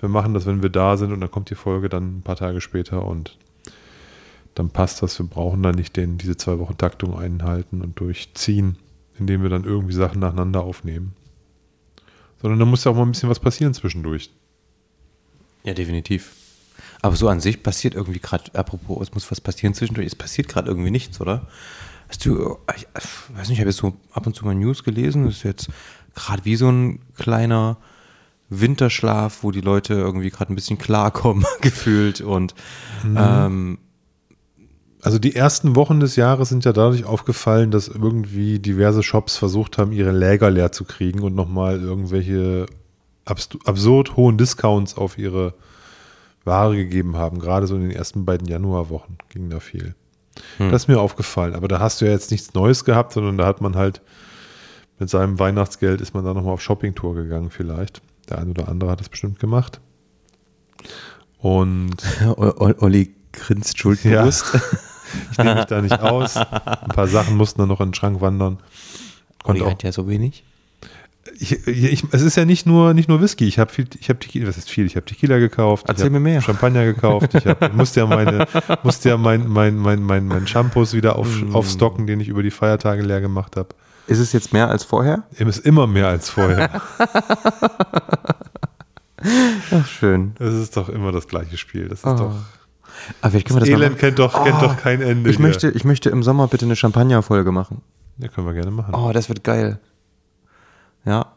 Wir machen das, wenn wir da sind und dann kommt die Folge dann ein paar Tage später und dann passt das. Wir brauchen dann nicht den, diese zwei Wochen Taktung einhalten und durchziehen, indem wir dann irgendwie Sachen nacheinander aufnehmen. Sondern da muss ja auch mal ein bisschen was passieren zwischendurch. Ja, definitiv. Aber so an sich passiert irgendwie gerade, apropos, es muss was passieren zwischendurch, es passiert gerade irgendwie nichts, oder? Hast du, ich weiß nicht, ich habe jetzt so ab und zu mal News gelesen, das ist jetzt gerade wie so ein kleiner Winterschlaf, wo die Leute irgendwie gerade ein bisschen klarkommen, gefühlt und ähm, Also die ersten Wochen des Jahres sind ja dadurch aufgefallen, dass irgendwie diverse Shops versucht haben, ihre Läger leer zu kriegen und nochmal irgendwelche absurd hohen Discounts auf ihre Ware gegeben haben. Gerade so in den ersten beiden Januarwochen ging da viel. Das ist mir aufgefallen. Aber da hast du ja jetzt nichts Neues gehabt, sondern da hat man halt mit seinem Weihnachtsgeld ist man da nochmal auf Shoppingtour gegangen vielleicht. Der eine oder andere hat das bestimmt gemacht. Und Olli grinst schuldbewusst. Ich nehme mich da nicht aus. Ein paar Sachen mussten dann noch in den Schrank wandern. Olli Und auch, hat ja so wenig. Ich, ich, es ist ja nicht nur, nicht nur Whisky. Ich habe ich habe Tequila, was ist viel? Ich habe Tequila gekauft. Erzähl ich hab mir mehr. Champagner gekauft. Ich hab, musste ja meine, musste ja mein, mein, mein, mein, mein Shampoos wieder auf, Mm. aufstocken, den ich über die Feiertage leer gemacht habe. Ist es jetzt mehr als vorher? Es ist immer mehr als vorher. Ach, schön. Das ist doch immer das gleiche Spiel. Das ist Oh. doch. Aber vielleicht können wir das mal Elend kennt doch, kennt Oh, doch kein Ende. Ich hier. möchte, ich möchte im Sommer bitte eine Champagner-Folge machen. Ja, können wir gerne machen. Oh, das wird geil. Ja.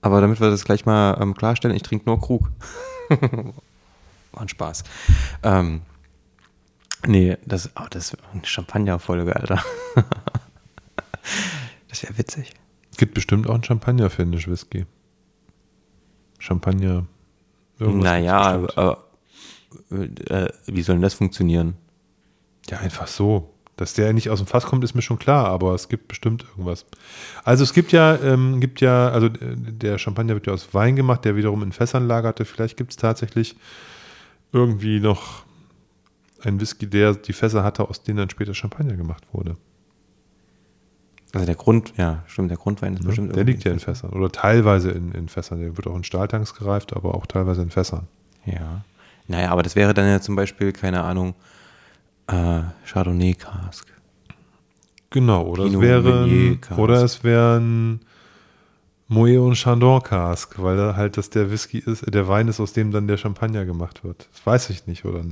Aber damit wir das gleich mal ähm, klarstellen, ich trinke nur Krug. War ein Spaß. Ähm, nee, das, oh, das ist eine Champagner-Folge, Alter. das wäre witzig. Gibt bestimmt auch einen Champagner-Finish-Whisky. Champagner. irgendwas Naja, aber, äh, wie soll denn das funktionieren? Ja, einfach so. Dass der nicht aus dem Fass kommt, ist mir schon klar, aber es gibt bestimmt irgendwas. Also es gibt ja, ähm, gibt ja, also äh, der Champagner wird ja aus Wein gemacht, der wiederum in Fässern lagerte. Vielleicht gibt es tatsächlich irgendwie noch einen Whisky, der die Fässer hatte, aus denen dann später Champagner gemacht wurde. Also der Grund, ja, stimmt, der Grundwein ist Ne? bestimmt Der liegt ja in Fässern oder teilweise in, in Fässern. Der wird auch in Stahltanks gereift, aber auch teilweise in Fässern. Ja. Naja, aber das wäre dann ja zum Beispiel, keine Ahnung, äh, Chardonnay Cask. Genau, oder Pinot es wäre oder es wären Moet und Chandon Cask, weil da halt das der Whisky ist, äh, der Wein ist, aus dem dann der Champagner gemacht wird. Das weiß ich nicht, oder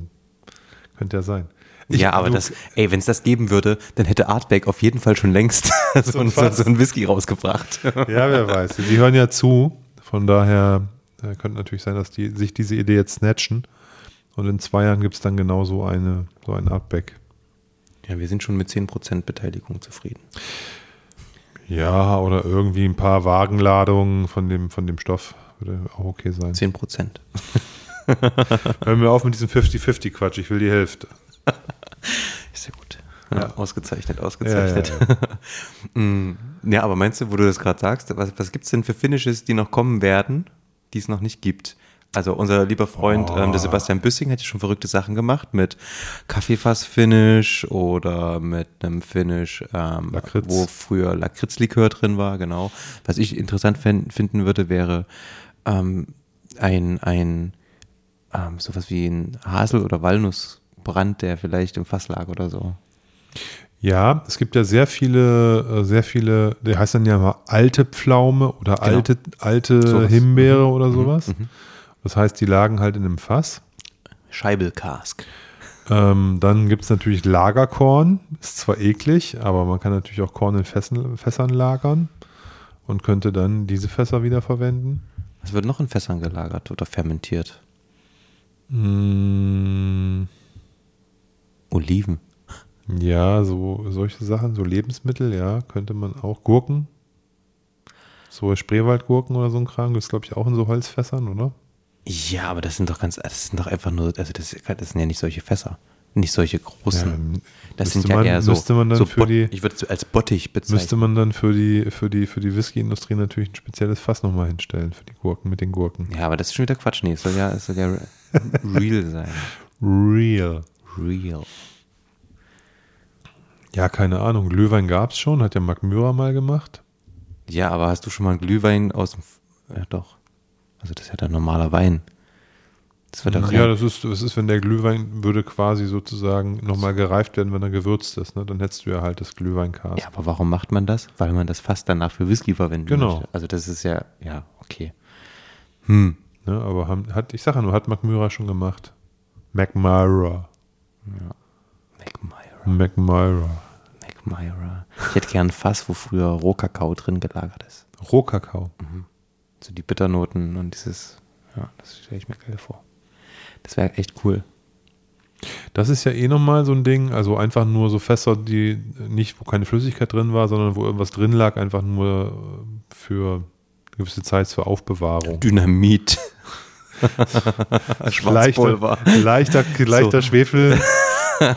könnte ja sein. Ich- ja, aber du- das, ey, wenn es das geben würde, dann hätte Artback auf jeden Fall schon längst so, ein so, so ein Whisky rausgebracht. Ja, wer weiß. Die hören ja zu, von daher äh, könnte natürlich sein, dass die sich diese Idee jetzt snatchen und in zwei Jahren gibt es dann genau so eine so ein Artback. Ja, wir sind schon mit 10% Beteiligung zufrieden. Ja, oder irgendwie ein paar Wagenladungen von dem von dem Stoff würde auch okay sein. 10%. Hör mir auf mit diesem 50-50 Quatsch, ich will die Hälfte. Ist ja gut. Ja, Ja. Ausgezeichnet, Ja, ja, ausgezeichnet. Mm, ja, aber meinst du, wo du das gerade sagst, was, was gibt es denn für Finishes, die noch kommen werden, die es noch nicht gibt? Also unser lieber Freund, Oh. ähm, der Sebastian Büssing, hat ja schon verrückte Sachen gemacht mit Kaffeefass-Finish oder mit einem Finish, ähm, Lakritz. wo früher Lakritzlikör drin war, genau. Was ich interessant finden würde, wäre ähm, ein, ein ähm, sowas wie ein Hasel- oder Walnussbrand, der vielleicht im Fass lag oder so. Ja, es gibt ja sehr viele, äh, sehr viele, der heißt dann ja mal alte Pflaume oder Genau. alte, alte Sowas. Himbeere Mhm. oder Mhm. sowas. Mhm. Das heißt, die lagen halt in einem Fass. Scheibelkask. Ähm, dann gibt es natürlich Lagerkorn. Ist zwar eklig, aber man kann natürlich auch Korn in Fässern, Fässern lagern und könnte dann diese Fässer wieder verwenden. Was wird noch in Fässern gelagert oder fermentiert? Mm, Oliven. ja, so solche Sachen, so Lebensmittel, ja, könnte man auch. Gurken. So Spreewaldgurken oder so ein Kram, das ist, glaube ich, auch in so Holzfässern, oder? Ja, aber das sind doch ganz, das sind doch einfach nur, also das, das sind ja nicht solche Fässer. Nicht solche großen. Ja, das sind ja man- eher so, müsste man dann so für die- ich würde es als Bottich bezeichnen. Müsste man dann für die, für die, für die Whisky-Industrie natürlich ein spezielles Fass nochmal hinstellen, für die Gurken mit den Gurken. ja, aber das ist schon wieder Quatsch. Nee, es soll ja, es soll ja real sein. Real. Real. Ja, keine Ahnung. Glühwein gab es schon, hat ja Mark Mürer mal gemacht. Ja, aber hast du schon mal einen Glühwein aus dem, ja doch. Also das ist ja dann normaler Wein. Das wird doch Ja, das ist, das ist, wenn der Glühwein würde quasi sozusagen nochmal gereift werden, wenn er gewürzt ist. Ne? Dann hättest du ja halt das Glühweinkas. Ja, aber warum macht man das? Weil man das fast danach für Whisky verwenden Genau. möchte. Also das ist ja, ja, okay. Hm. Ne? Aber haben, hat, ich sage ja nur, hat Mürer schon gemacht. McMyra. McMyra. McMyra. McMyra. Ich hätte gern ein Fass, wo früher Rohkakao drin gelagert ist. Rohkakao. So die Bitternoten und dieses, ja, das stelle ich mir geil vor. Das wäre echt cool. Das ist ja eh nochmal so ein Ding, also einfach nur so Fässer, die nicht, wo keine Flüssigkeit drin war, sondern wo irgendwas drin lag, einfach nur für eine gewisse Zeit zur Aufbewahrung. Dynamit. Schwarzpulver. Leichter, leichter, leichter So. Schwefel.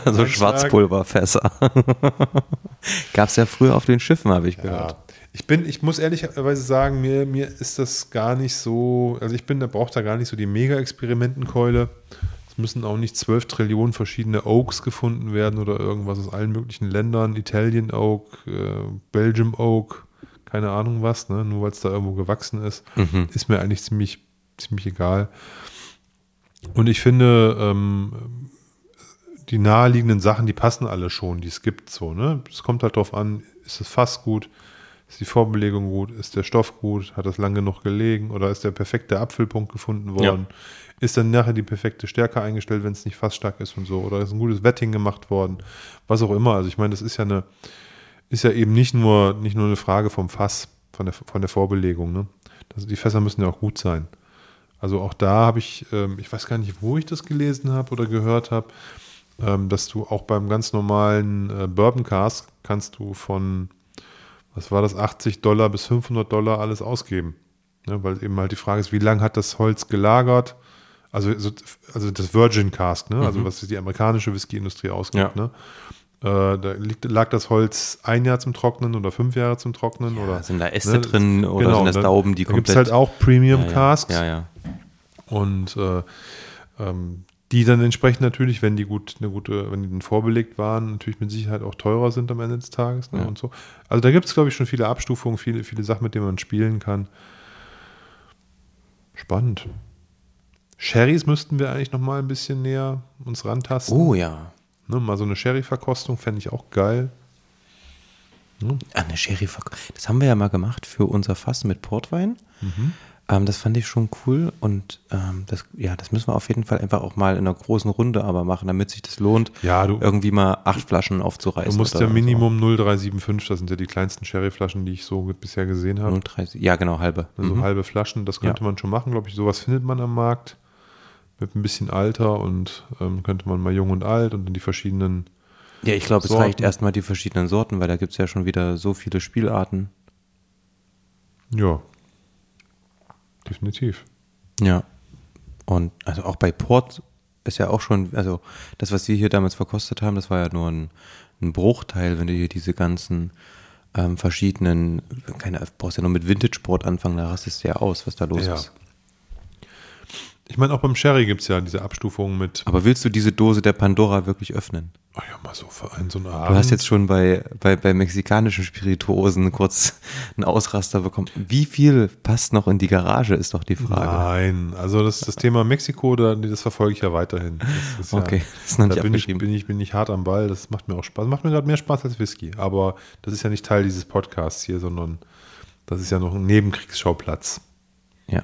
so. Schwarzpulverfässer. Gab es ja früher auf den Schiffen, habe ich gehört. Ich bin, ich muss ehrlicherweise sagen, mir, mir ist das gar nicht so, also ich bin, da braucht da gar nicht so die Mega-Experimentenkeule. Es müssen auch nicht 12 Trillionen verschiedene Oaks gefunden werden oder irgendwas aus allen möglichen Ländern. Italian Oak, äh, Belgium Oak, keine Ahnung was, ne? nur weil es da irgendwo gewachsen ist. Mhm. Ist mir eigentlich ziemlich, ziemlich egal. Und ich finde, ähm, die naheliegenden Sachen, die passen alle schon, die es gibt so, ne? Es kommt halt drauf an, ist das Fass gut, ist die Vorbelegung gut, ist der Stoff gut, hat das lang genug gelegen oder ist der perfekte Abfüllpunkt gefunden worden? Ist dann nachher die perfekte Stärke eingestellt, wenn es nicht fassstark ist und so? Oder ist ein gutes Wetting gemacht worden? Was auch immer. Also ich meine, das ist ja eine, ist ja eben nicht nur, nicht nur eine Frage vom Fass, von der, von der Vorbelegung, ne? Das, die Fässer müssen ja auch gut sein. Also auch da habe ich, ähm, ich weiß gar nicht, wo ich das gelesen habe oder gehört habe, ähm, dass du auch beim ganz normalen äh, Bourbon Cask kannst du von, was war das, 80 Dollar bis 500 Dollar alles ausgeben. Ne, weil eben halt die Frage ist, wie lange hat das Holz gelagert? Also, so- also das Virgin Cask, ne? also was die amerikanische Whisky-Industrie ausgibt. Ja. Ne? Äh, da liegt, lag das Holz ein Jahr zum Trocknen oder fünf Jahre zum Trocknen? oder, sind da Äste ne, drin oder sind das da- Dauben, die da gibt es komplett- halt auch Premium ja, Casks Ja, ja. und äh, ähm, die dann entsprechend natürlich, wenn die gut, eine gute, wenn die dann vorbelegt waren, natürlich mit Sicherheit auch teurer sind am Ende des Tages ne, Ja. und so. Also da gibt es, glaube ich, schon viele Abstufungen, viele, viele Sachen, mit denen man spielen kann. Spannend. Sherrys müssten wir eigentlich noch mal ein bisschen näher uns rantasten. Oh ja. Ne, mal so eine Sherry-Verkostung fände ich auch geil. Ah, eine Sherry Das haben wir ja mal gemacht für unser Fass mit Portwein. Ähm, das fand ich schon cool und ähm, das, ja, das müssen wir auf jeden Fall einfach auch mal in einer großen Runde aber machen, damit sich das lohnt, Ja, du- irgendwie mal acht Flaschen aufzureißen. Du musst ja Minimum 0,375, das sind ja die kleinsten Sherry-Flaschen, die ich so bisher gesehen So. habe. 0,30 Ja, genau, halbe. Also Mhm. halbe Flaschen, das könnte Ja. man schon machen, glaube ich. Sowas findet man am Markt mit ein bisschen Alter und ähm, könnte man mal jung und alt und in die verschiedenen. Ja, ich glaube, es reicht erstmal die verschiedenen Sorten, weil da gibt es ja schon wieder so viele Spielarten. Ja, definitiv. Ja. Und also auch bei Port ist ja auch schon, also das, was wir hier damals verkostet haben, das war ja nur ein, ein Bruchteil, wenn du hier diese ganzen ähm, verschiedenen, keine, brauchst ja nur mit Vintage-Port anfangen, da rastest du ja aus, was da los Ja. ist. Ich meine, auch beim Sherry gibt es ja diese Abstufungen mit. Aber willst du diese Dose der Pandora wirklich öffnen? Oh ja, mal so für einen so einen Du Abend. hast jetzt schon bei, bei, bei mexikanischen Spirituosen kurz einen Ausraster bekommen. Wie viel passt noch in die Garage, ist doch die Frage. Nein, also das, das Thema Mexiko, da, das verfolge ich ja weiterhin. Das Okay, ja, das ist noch nicht da bin ich, bin, ich, bin ich hart am Ball, das macht mir auch Spaß. Macht mir gerade mehr Spaß als Whisky, aber das ist ja nicht Teil dieses Podcasts hier, sondern das ist ja noch ein Nebenkriegsschauplatz. Ja,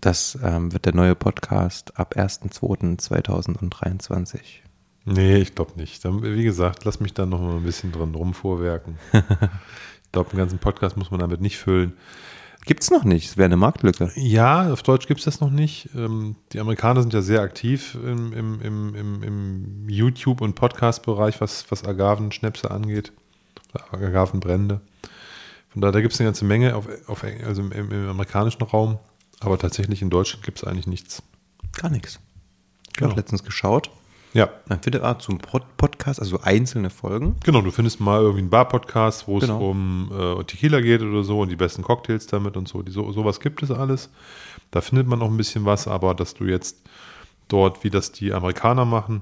das ähm, wird der neue Podcast ab 1.2.2023. Nee, ich glaube nicht. Dann, wie gesagt, lass mich da noch mal ein bisschen dran rumvorwerken. ich glaube, einen ganzen Podcast muss man damit nicht füllen. Gibt's noch nicht, es wäre eine Marktlücke. Ja, auf Deutsch gibt es das noch nicht. Ähm, die Amerikaner sind ja sehr aktiv im, im, im, im, YouTube- und Podcast-Bereich, was, was Agavenschnäpse angeht. Oder Agavenbrände. Von daher, da gibt es eine ganze Menge auf, auf, also im, im, im amerikanischen Raum. Aber tatsächlich in Deutschland gibt es eigentlich nichts. Gar nichts. Ich Genau. habe letztens geschaut. Ja, Man findet auch zum Pod Podcast, also einzelne Folgen. Genau, du findest mal irgendwie einen Bar-Podcast, wo es Genau. um äh, Tequila geht oder so und die besten Cocktails damit und so. Die, so. Sowas gibt es alles. Da findet man auch ein bisschen was, aber dass du jetzt dort, wie das die Amerikaner machen,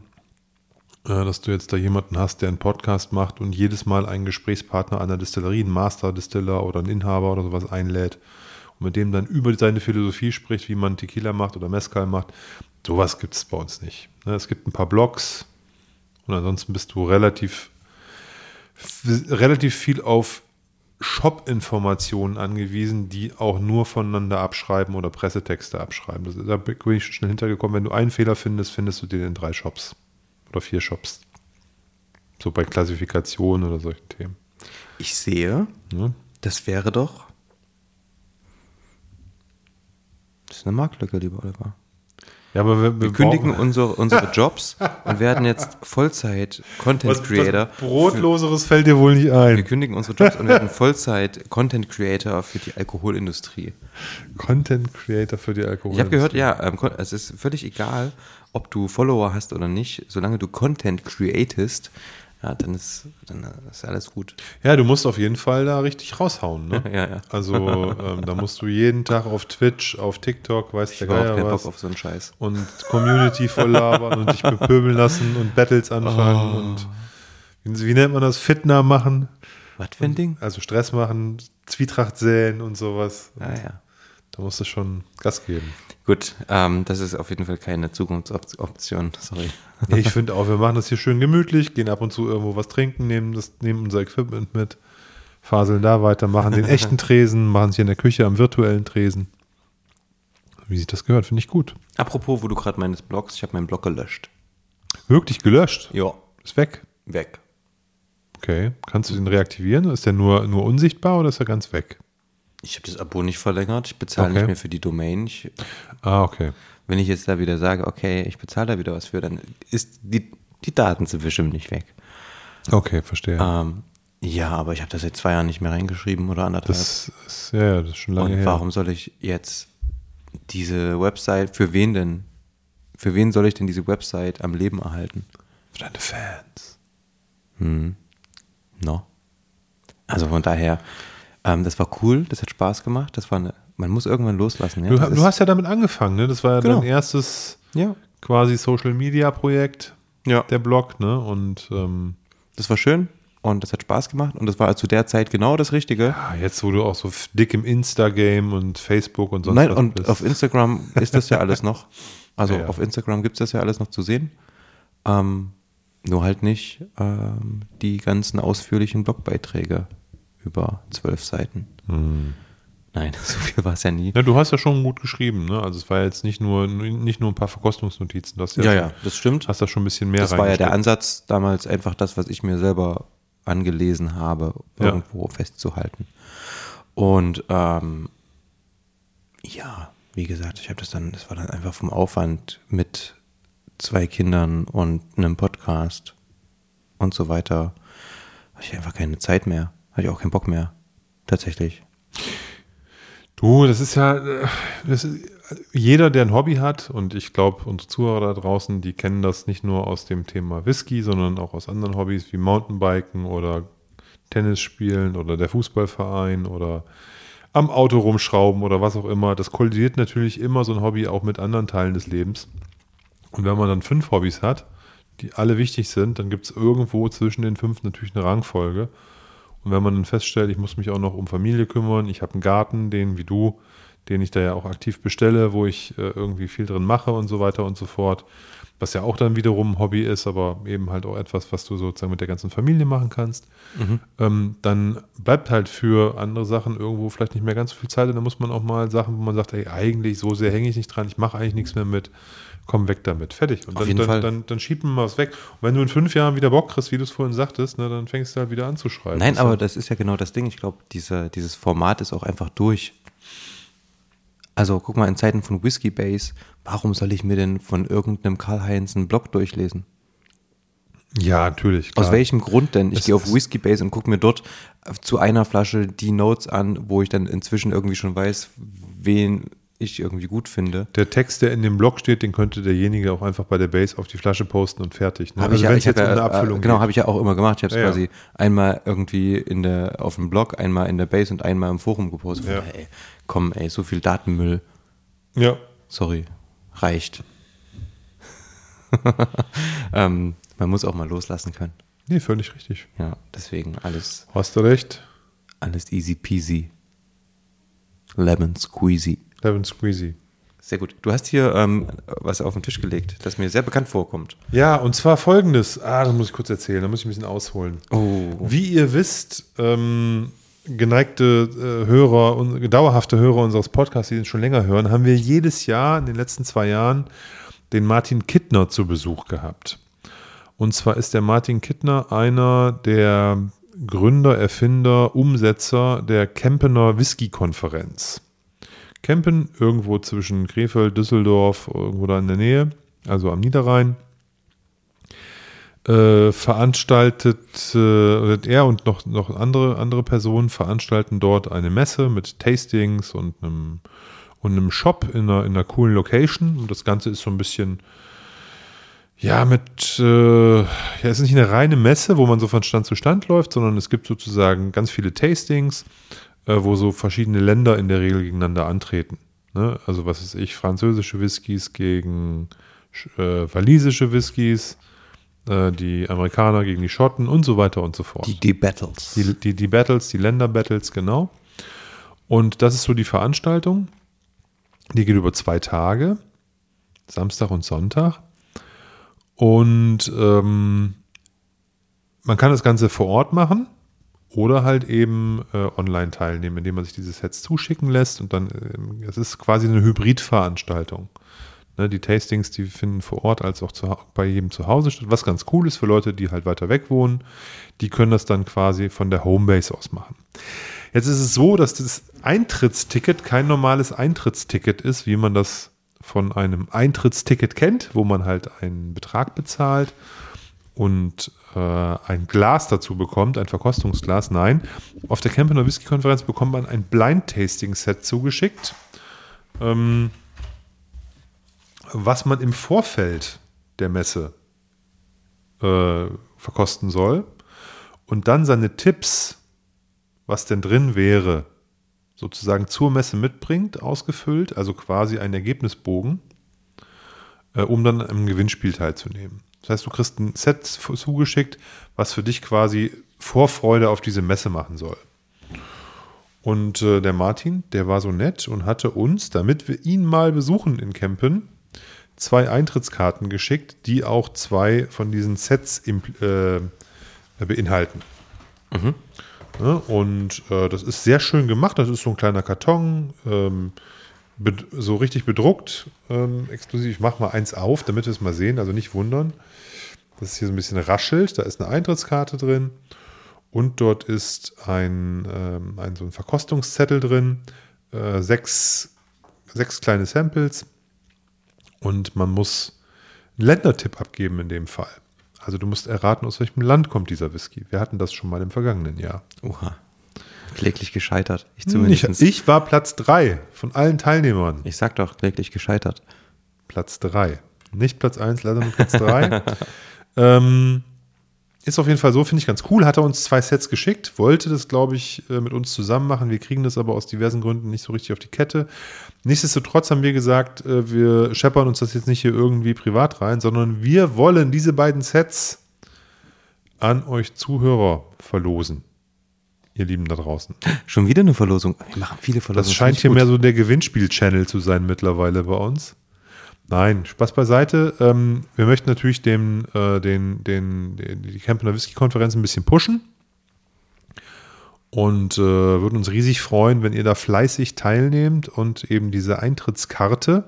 äh, dass du jetzt da jemanden hast, der einen Podcast macht und jedes Mal einen Gesprächspartner einer Distillerie, einen Master-Distiller oder einen Inhaber oder sowas einlädt mit dem dann über seine Philosophie spricht, wie man Tequila macht oder Mezcal macht. Sowas gibt es bei uns nicht. Ne, Es gibt ein paar Blogs, und ansonsten bist du relativ, relativ viel auf Shop-Informationen angewiesen, die auch nur voneinander abschreiben oder Pressetexte abschreiben. Das, da bin ich schon schnell hintergekommen. Wenn du einen Fehler findest, findest du den in drei Shops oder vier Shops. So bei Klassifikation oder solchen Themen. Ich sehe, Ne? das wäre doch. Das ist eine Marktlücke, lieber Oliver. Ja, aber wir, Wir kündigen unsere, unsere Jobs und werden jetzt Vollzeit Content was, Creator. was Brotloseres fällt dir wohl nicht Wir ein. kündigen unsere Jobs und werden Vollzeit Content Creator für die Alkoholindustrie. Content Creator für die Alkohol. Ich habe gehört, ja, ähm, es ist völlig egal, ob du Follower hast oder nicht, solange du Content createst, ja, dann ist, dann ist alles gut. Ja, du musst auf jeden Fall da richtig raushauen. Ne? Ja, ja. Also ähm, da musst du jeden Tag auf Twitch, auf TikTok, weiß Ich der Geier keinen was. Bock auf so einen Scheiß. und Community voll labern und dich bepöbeln lassen und Battles anfangen Oh. und wie, wie nennt man das? Fitner machen, Was für ein Ding? also Stress machen, Zwietracht säen und sowas. Ja, ja. Da musst du schon Gas geben. Gut, ähm, das ist auf jeden Fall keine Zukunftsoption, sorry. Ich finde auch, wir machen das hier schön gemütlich, gehen ab und zu irgendwo was trinken, nehmen, das, nehmen unser Equipment mit, faseln da weiter, machen den echten Tresen, machen es hier in der Küche am virtuellen Tresen. Wie sich das gehört, finde ich gut. Apropos, wo du gerade meines Blogs, ich habe meinen Blog gelöscht. Wirklich gelöscht. Ja. Ist weg. Weg. Okay. Kannst du den reaktivieren? Ist der nur, nur unsichtbar oder ist er ganz weg? Ich habe das Abo nicht verlängert. Ich bezahle Okay. nicht mehr für die Domain. Ich, Ah, okay. wenn ich jetzt da wieder sage, okay, ich bezahle da wieder was für, dann ist die, die Daten sind bestimmt nicht weg. Okay, verstehe. Ähm, ja, aber ich habe das seit zwei Jahren nicht mehr reingeschrieben oder anderthalb. das ist, ja, das ist schon lange Und her. warum soll ich jetzt diese Website, für wen denn? Für wen soll ich denn diese Website am Leben erhalten? Für deine Fans. No. Also von daher, ähm, das war cool, das hat Spaß gemacht. Das war eine, man muss irgendwann loslassen. Ja? Du, du hast ja damit angefangen, ne? Das war ja Genau. dein erstes ja, quasi Social Media Projekt, ja. der Blog, ne? Und ähm, Das war schön und das hat Spaß gemacht und das war zu der Zeit genau das Richtige. ja, jetzt, wo du auch so dick im Insta-Game und Facebook und sonst Nein, was und bist. auf Instagram ist das ja alles noch. Also ja. auf Instagram gibt es das ja alles noch zu sehen. Ähm, nur halt nicht ähm, die ganzen ausführlichen Blogbeiträge über zwölf Seiten. Hm. Nein, so viel war es ja nie. Ja, du hast ja schon gut geschrieben, ne? Also es war jetzt nicht nur nicht nur ein paar Verkostungsnotizen, du hast ja, Ja, ja, das stimmt. hast da schon ein bisschen mehr Das war ja der. Ansatz damals, einfach das, was ich mir selber angelesen habe, Ja. irgendwo festzuhalten. Und ähm, ja, wie gesagt, ich habe das dann, das war dann einfach vom Aufwand mit zwei Kindern und einem Podcast und so weiter, hatte ich einfach keine Zeit mehr, hatte ich auch keinen Bock mehr, tatsächlich. Du, das ist ja, das ist, jeder, der ein Hobby hat, und ich glaube, unsere Zuhörer da draußen, die kennen das nicht nur aus dem Thema Whisky, sondern auch aus anderen Hobbys wie Mountainbiken oder Tennis spielen oder der Fußballverein oder am Auto rumschrauben oder was auch immer. Das kollidiert natürlich immer so ein Hobby auch mit anderen Teilen des Lebens. Und wenn man dann fünf Hobbys hat, die alle wichtig sind, dann gibt es irgendwo zwischen den fünf natürlich eine Rangfolge. Und wenn man dann feststellt, ich muss mich auch noch um Familie kümmern, ich habe einen Garten, den wie du, den ich da ja auch aktiv bestelle, wo ich äh, irgendwie viel drin mache und so weiter und so fort, was ja auch dann wiederum ein Hobby ist, aber eben halt auch etwas, was du sozusagen mit der ganzen Familie machen kannst, ähm, dann bleibt halt für andere Sachen irgendwo vielleicht nicht mehr ganz so viel Zeit und dann muss man auch mal Sachen, wo man sagt, ey, eigentlich so sehr hänge ich nicht dran, ich mache eigentlich nichts mehr mit, komm weg damit, fertig. Und Auf dann, dann, dann, dann schiebt man mal was weg. Und wenn du in fünf Jahren wieder Bock kriegst, wie du es vorhin sagtest, ne, dann fängst du halt wieder an zu schreiben. Nein, Das aber ja- das ist ja genau das Ding. Ich glaube, diese, dieses Format ist auch einfach durch. Also guck mal, in Zeiten von Whiskey Base, warum soll ich mir denn von irgendeinem Karl-Heinz einen Blog durchlesen? Ja, natürlich. Klar. Aus welchem Grund denn? Ich Es gehe auf Whiskey Base und gucke mir dort zu einer Flasche die Notes an, wo ich dann inzwischen irgendwie schon weiß, wen ich irgendwie gut finde. Der Text, der in dem Blog steht, den könnte derjenige auch einfach bei der Base auf die Flasche posten und fertig. Ne? Habe ich ja, ich hab jetzt um eine ja, Abfüllung äh, genau, habe ich ja auch immer gemacht. Ich habe es Ja, ja. quasi einmal irgendwie in der, auf dem Blog, einmal in der Base und einmal im Forum gepostet. Ja. Ey, komm, ey, so viel Datenmüll. Ja. Sorry, reicht. ähm, man muss auch mal loslassen können. Nee, völlig richtig. Ja, deswegen alles, Hast du recht. alles easy peasy. Lemon squeezy. Lemon Squeezy. Sehr gut. Du hast hier ähm, was auf den Tisch gelegt, das mir sehr bekannt vorkommt. Ja, und zwar folgendes. Ah, das muss ich kurz erzählen, da muss ich ein bisschen ausholen. Oh. Wie ihr wisst, ähm, geneigte äh, Hörer und dauerhafte Hörer unseres Podcasts, die den schon länger hören, haben wir jedes Jahr in den letzten zwei Jahren den Martin Kittner zu Besuch gehabt. Und zwar ist der Martin Kittner einer der Gründer, Erfinder, Umsetzer der Kempener Whisky-Konferenz. Kempen, irgendwo zwischen Krefeld, Düsseldorf, irgendwo da in der Nähe, also am Niederrhein äh, veranstaltet, äh, er und noch, noch andere, andere Personen veranstalten dort eine Messe mit Tastings und einem, und einem Shop in einer, in einer coolen Location. Und das Ganze ist so ein bisschen, ja, mit, äh, ja, es ist nicht eine reine Messe, wo man so von Stand zu Stand läuft, sondern es gibt sozusagen ganz viele Tastings, äh, wo so verschiedene Länder in der Regel gegeneinander antreten. Ne? Also, was weiß ich, französische Whiskys gegen äh, walisische Whiskys, äh, die Amerikaner gegen die Schotten und so weiter und so fort. Die, die Battles. Die, die, die Battles, die Länder-Battles, genau. Und das ist so die Veranstaltung. Die geht über zwei Tage, Samstag und Sonntag. Und ähm, man kann das Ganze vor Ort machen oder halt eben äh, online teilnehmen, indem man sich diese Sets zuschicken lässt. Und dann, ähm, es ist quasi eine Hybridveranstaltung. Ne, die Tastings, die finden vor Ort als auch zu, bei jedem zu Hause statt, was ganz cool ist für Leute, die halt weiter weg wohnen. Die können das dann quasi von der Homebase aus machen. Jetzt ist es so, dass das Eintrittsticket kein normales Eintrittsticket ist, wie man das von einem Eintrittsticket kennt, wo man halt einen Betrag bezahlt und äh, ein Glas dazu bekommt, ein Verkostungsglas. Nein, auf der Camper Whisky Konferenz bekommt man ein Blind Tasting Set zugeschickt, ähm, was man im Vorfeld der Messe äh, verkosten soll und dann seine Tipps, was denn drin wäre, sozusagen zur Messe mitbringt, ausgefüllt, also quasi ein Ergebnisbogen, äh, um dann am Gewinnspiel teilzunehmen. Das heißt, du kriegst ein Set zugeschickt, was für dich quasi Vorfreude auf diese Messe machen soll. Und äh, der Martin, der war so nett und hatte uns, damit wir ihn mal besuchen in Kempen, zwei Eintrittskarten geschickt, die auch zwei von diesen Sets äh, beinhalten. Mhm. Ne? Und äh, das ist sehr schön gemacht. Das ist so ein kleiner Karton, ähm, so richtig bedruckt, ähm, exklusiv. Ich mache mal eins auf, damit wir es mal sehen. Also nicht wundern, dass es hier so ein bisschen raschelt. Da ist eine Eintrittskarte drin und dort ist ein, ähm, ein so ein Verkostungszettel drin. Äh, sechs, sechs kleine Samples und man muss einen Ländertipp abgeben in dem Fall. Also du musst erraten, aus welchem Land kommt dieser Whisky. Wir hatten das schon mal im vergangenen Jahr. Oha. Kläglich gescheitert. Ich zumindest. Ich, ich war Platz 3 von allen Teilnehmern. Ich sag doch, kläglich gescheitert. Platz 3. Nicht Platz 1, leider nur Platz 3. ähm, ist auf jeden Fall so, finde ich ganz cool. Hat er uns zwei Sets geschickt, wollte das, glaube ich, äh, mit uns zusammen machen. Wir kriegen das aber aus diversen Gründen nicht so richtig auf die Kette. Nichtsdestotrotz haben wir gesagt, äh, wir scheppern uns das jetzt nicht hier irgendwie privat rein, sondern wir wollen diese beiden Sets an euch Zuhörer verlosen. Ihr Lieben da draußen. Schon wieder eine Verlosung. Wir machen viele Verlosungen. Das scheint hier gut. mehr so der Gewinnspiel-Channel zu sein mittlerweile bei uns. Nein, Spaß beiseite. Ähm, wir möchten natürlich dem, äh, den, den, den, die Campener Whisky-Konferenz ein bisschen pushen. Und äh, würden uns riesig freuen, wenn ihr da fleißig teilnehmt und eben diese Eintrittskarte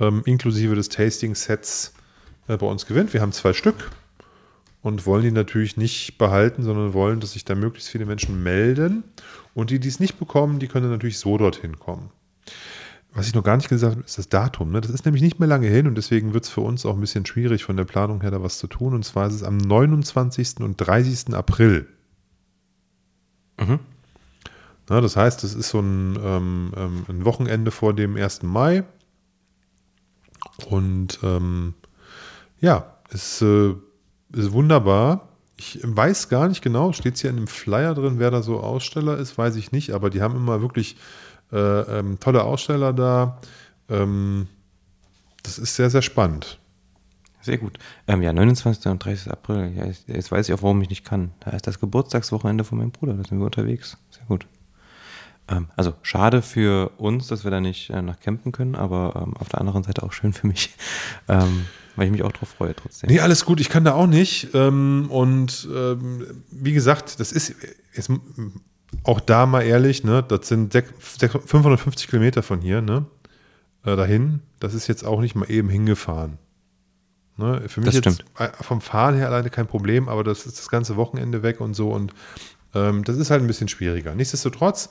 ähm, inklusive des Tasting-Sets äh, bei uns gewinnt. Wir haben zwei Stück und wollen die natürlich nicht behalten, sondern wollen, dass sich da möglichst viele Menschen melden. Und die, die es nicht bekommen, die können natürlich so dorthin kommen. Was ich noch gar nicht gesagt habe, ist das Datum. Ne? Das ist nämlich nicht mehr lange hin und deswegen wird es für uns auch ein bisschen schwierig, von der Planung her da was zu tun. Und zwar ist es am 29. und 30. April. Mhm. Na, das heißt, es ist so ein, ähm, ähm, ein, Wochenende vor dem 1. Mai. Und ähm, ja, es äh, ist wunderbar. Ich weiß gar nicht genau, steht es hier in dem Flyer drin, wer da so Aussteller ist, weiß ich nicht, aber die haben immer wirklich äh, ähm, tolle Aussteller da. Ähm, das ist sehr, sehr spannend. Sehr gut. Ähm, ja, 29. und 30. April. Ja, jetzt weiß ich auch, warum ich nicht kann. Da ist das Geburtstagswochenende von meinem Bruder. Da sind wir unterwegs. Sehr gut. Ähm, also schade für uns, dass wir da nicht äh, nach campen können, aber ähm, auf der anderen Seite auch schön für mich, ähm, weil ich mich auch drauf freue trotzdem. Nee, alles gut. Ich kann da auch nicht. Ähm, und ähm, wie gesagt, das ist jetzt auch da mal ehrlich, ne, das sind 550 Kilometer von hier, ne, äh, dahin. Das ist jetzt auch nicht mal eben hingefahren. Ne? Für mich das jetzt vom Fahren her alleine kein Problem, aber das ist das ganze Wochenende weg und so und ähm, das ist halt ein bisschen schwieriger. Nichtsdestotrotz,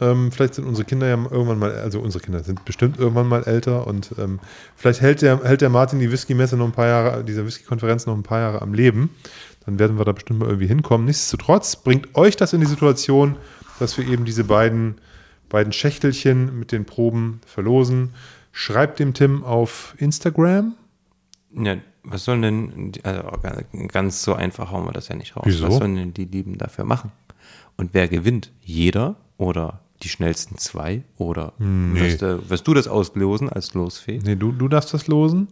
ähm, vielleicht sind unsere Kinder ja irgendwann mal, also unsere Kinder sind bestimmt irgendwann mal älter und ähm, vielleicht hält der, hält der Martin die Whisky-Messe noch ein paar Jahre, diese Whisky-Konferenz noch ein paar Jahre am Leben. Dann werden wir da bestimmt mal irgendwie hinkommen. Nichtsdestotrotz bringt euch das in die Situation, dass wir eben diese beiden, beiden Schächtelchen mit den Proben verlosen. Schreibt dem Tim auf Instagram ja, was sollen denn, also ganz so einfach hauen wir das ja nicht raus. Wieso? Was sollen denn die Lieben dafür machen? Und wer gewinnt? Jeder oder die schnellsten zwei? Oder nee. wirst, du, wirst, du, das auslosen als Losfee? Nee, du, du darfst das losen.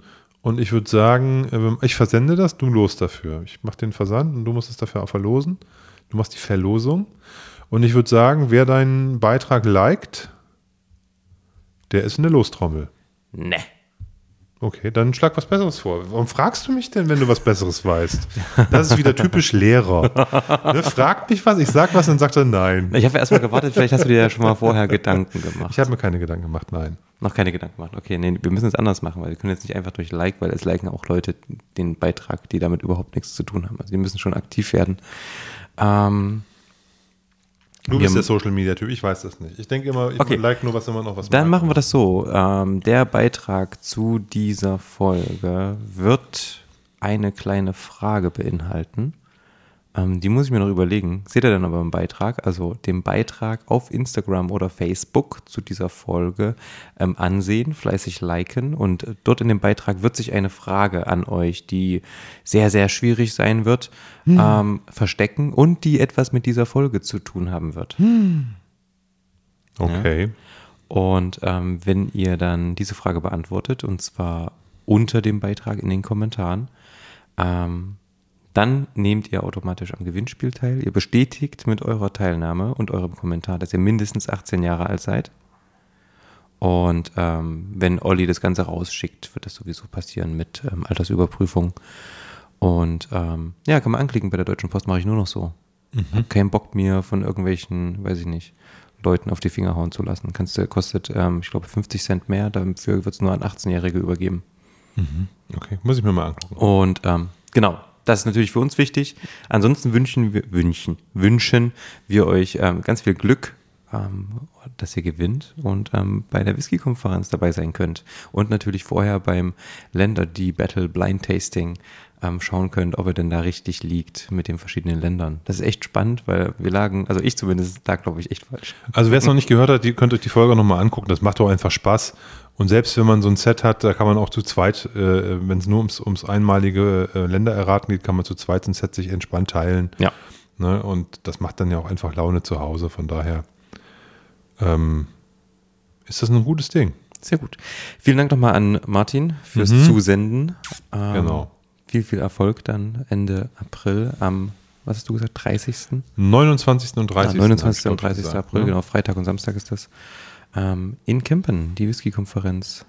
Und ich würde sagen, ähm, ich versende das, du los dafür. Ich mache den Versand und du musst es dafür auch verlosen. Du machst die Verlosung. Und ich würde sagen, wer deinen Beitrag liked, der ist in der Lostrommel. Ne. Okay, dann schlag was Besseres vor. Warum fragst du mich denn, wenn du was Besseres weißt? Das ist wieder typisch Lehrer. Ne, fragt mich was, ich sag was, dann sagt er nein. Ich habe erstmal gewartet, vielleicht hast du dir ja schon mal vorher Gedanken gemacht. Ich habe mir keine Gedanken gemacht, nein. Noch keine Gedanken gemacht. Okay, nee, wir müssen es anders machen, weil wir können jetzt nicht einfach durch Like, weil es liken auch Leute den Beitrag, die damit überhaupt nichts zu tun haben. Also die müssen schon aktiv werden. Ähm, Du Wir bist der Social Media Typ, ich weiß das nicht. Ich denke immer, ich Okay. like nur, was immer noch was Dann machen wir das so. Ähm, der Beitrag zu dieser Folge wird eine kleine Frage beinhalten. Ähm, die muss ich mir noch überlegen. Seht ihr dann aber im Beitrag, also den Beitrag auf Instagram oder Facebook zu dieser Folge ähm, ansehen, fleißig liken und äh, dort in dem Beitrag wird sich eine Frage an euch, die sehr, sehr schwierig sein wird, ähm, verstecken und die etwas mit dieser Folge zu tun haben wird. Okay. Und ähm, wenn ihr dann diese Frage beantwortet, und zwar unter dem Beitrag in den Kommentaren, ähm, dann nehmt ihr automatisch am Gewinnspiel teil. Ihr bestätigt mit eurer Teilnahme und eurem Kommentar, dass ihr mindestens 18 Jahre alt seid. Und ähm, wenn Olli das Ganze rausschickt, wird das sowieso passieren mit ähm, Altersüberprüfung. Und ähm, ja, kann man anklicken bei der Deutschen Post, mache ich nur noch so. Hab keinen Bock mir von irgendwelchen, weiß ich nicht, Leuten auf die Finger hauen zu lassen. Kannst du, kostet, ähm, ich glaube, 50 Cent mehr, dafür wird es nur an 18-Jährige übergeben. Okay, muss ich mir mal angucken. Und ähm, genau, das ist natürlich für uns wichtig. Ansonsten wünschen wir, wünschen, wünschen wir euch ähm, ganz viel Glück, ähm, dass ihr gewinnt und ähm, bei der Whisky-Konferenz dabei sein könnt. Und natürlich vorher beim Länder, die Battle Blind Tasting ähm, schauen könnt, ob ihr denn da richtig liegt mit den verschiedenen Ländern. Das ist echt spannend, weil wir lagen, also ich zumindest lag, glaube ich, echt falsch. Also wer es noch nicht gehört hat, die könnt euch die Folge nochmal angucken. Das macht doch einfach Spaß. Und selbst wenn man so ein Set hat, da kann man auch zu zweit, äh, wenn es nur ums, ums einmalige äh, Ländererraten geht, kann man zu zweit ein Set sich entspannt teilen. Ja. Ne? Und das macht dann ja auch einfach Laune zu Hause. Von daher ähm, ist das ein gutes Ding. Sehr gut. Vielen Dank nochmal an Martin fürs Mhm. Zusenden. Ähm, Genau. Viel, viel Erfolg dann Ende April am, was hast du gesagt, 30. 29. und 30. Ah, 29. hab ich, und glaub ich, 30. gesagt, April, ne? genau, Freitag und Samstag ist das. Ähm, in Kempen, die Whisky-Konferenz.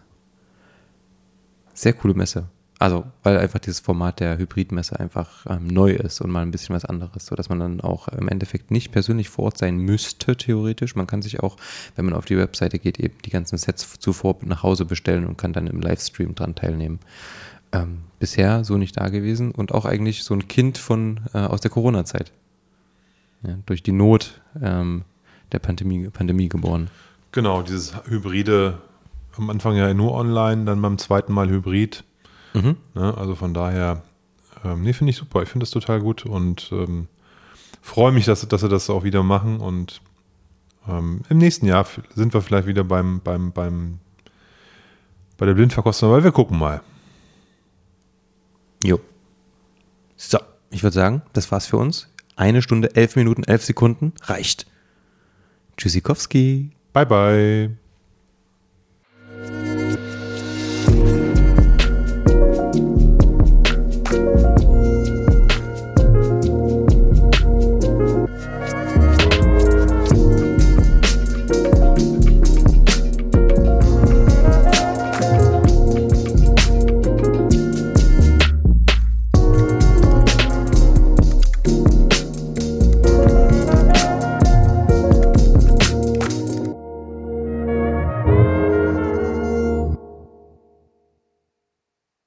Sehr coole Messe. Also, weil einfach dieses Format der Hybridmesse einfach ähm, neu ist und mal ein bisschen was anderes, sodass man dann auch im Endeffekt nicht persönlich vor Ort sein müsste, theoretisch. Man kann sich auch, wenn man auf die Webseite geht, eben die ganzen Sets zuvor nach Hause bestellen und kann dann im Livestream dran teilnehmen. Ähm, bisher so nicht da gewesen und auch eigentlich so ein Kind von äh, aus der Corona-Zeit. Ja, durch die Not ähm, der Pandemie, Pandemie geboren. Genau, dieses Hybride, am Anfang ja nur online, dann beim zweiten Mal Hybrid. Mhm. Ne? Also von daher, ähm, nee, finde ich super. Ich finde das total gut und ähm, freue mich, dass, dass sie das auch wieder machen. Und ähm, im nächsten Jahr sind wir vielleicht wieder beim, beim, beim, bei der Blindverkostung, weil wir gucken mal. Jo. So, ich würde sagen, das war's für uns. Eine Stunde, elf Minuten, elf Sekunden reicht. Tschüssikowski. Bye, bye.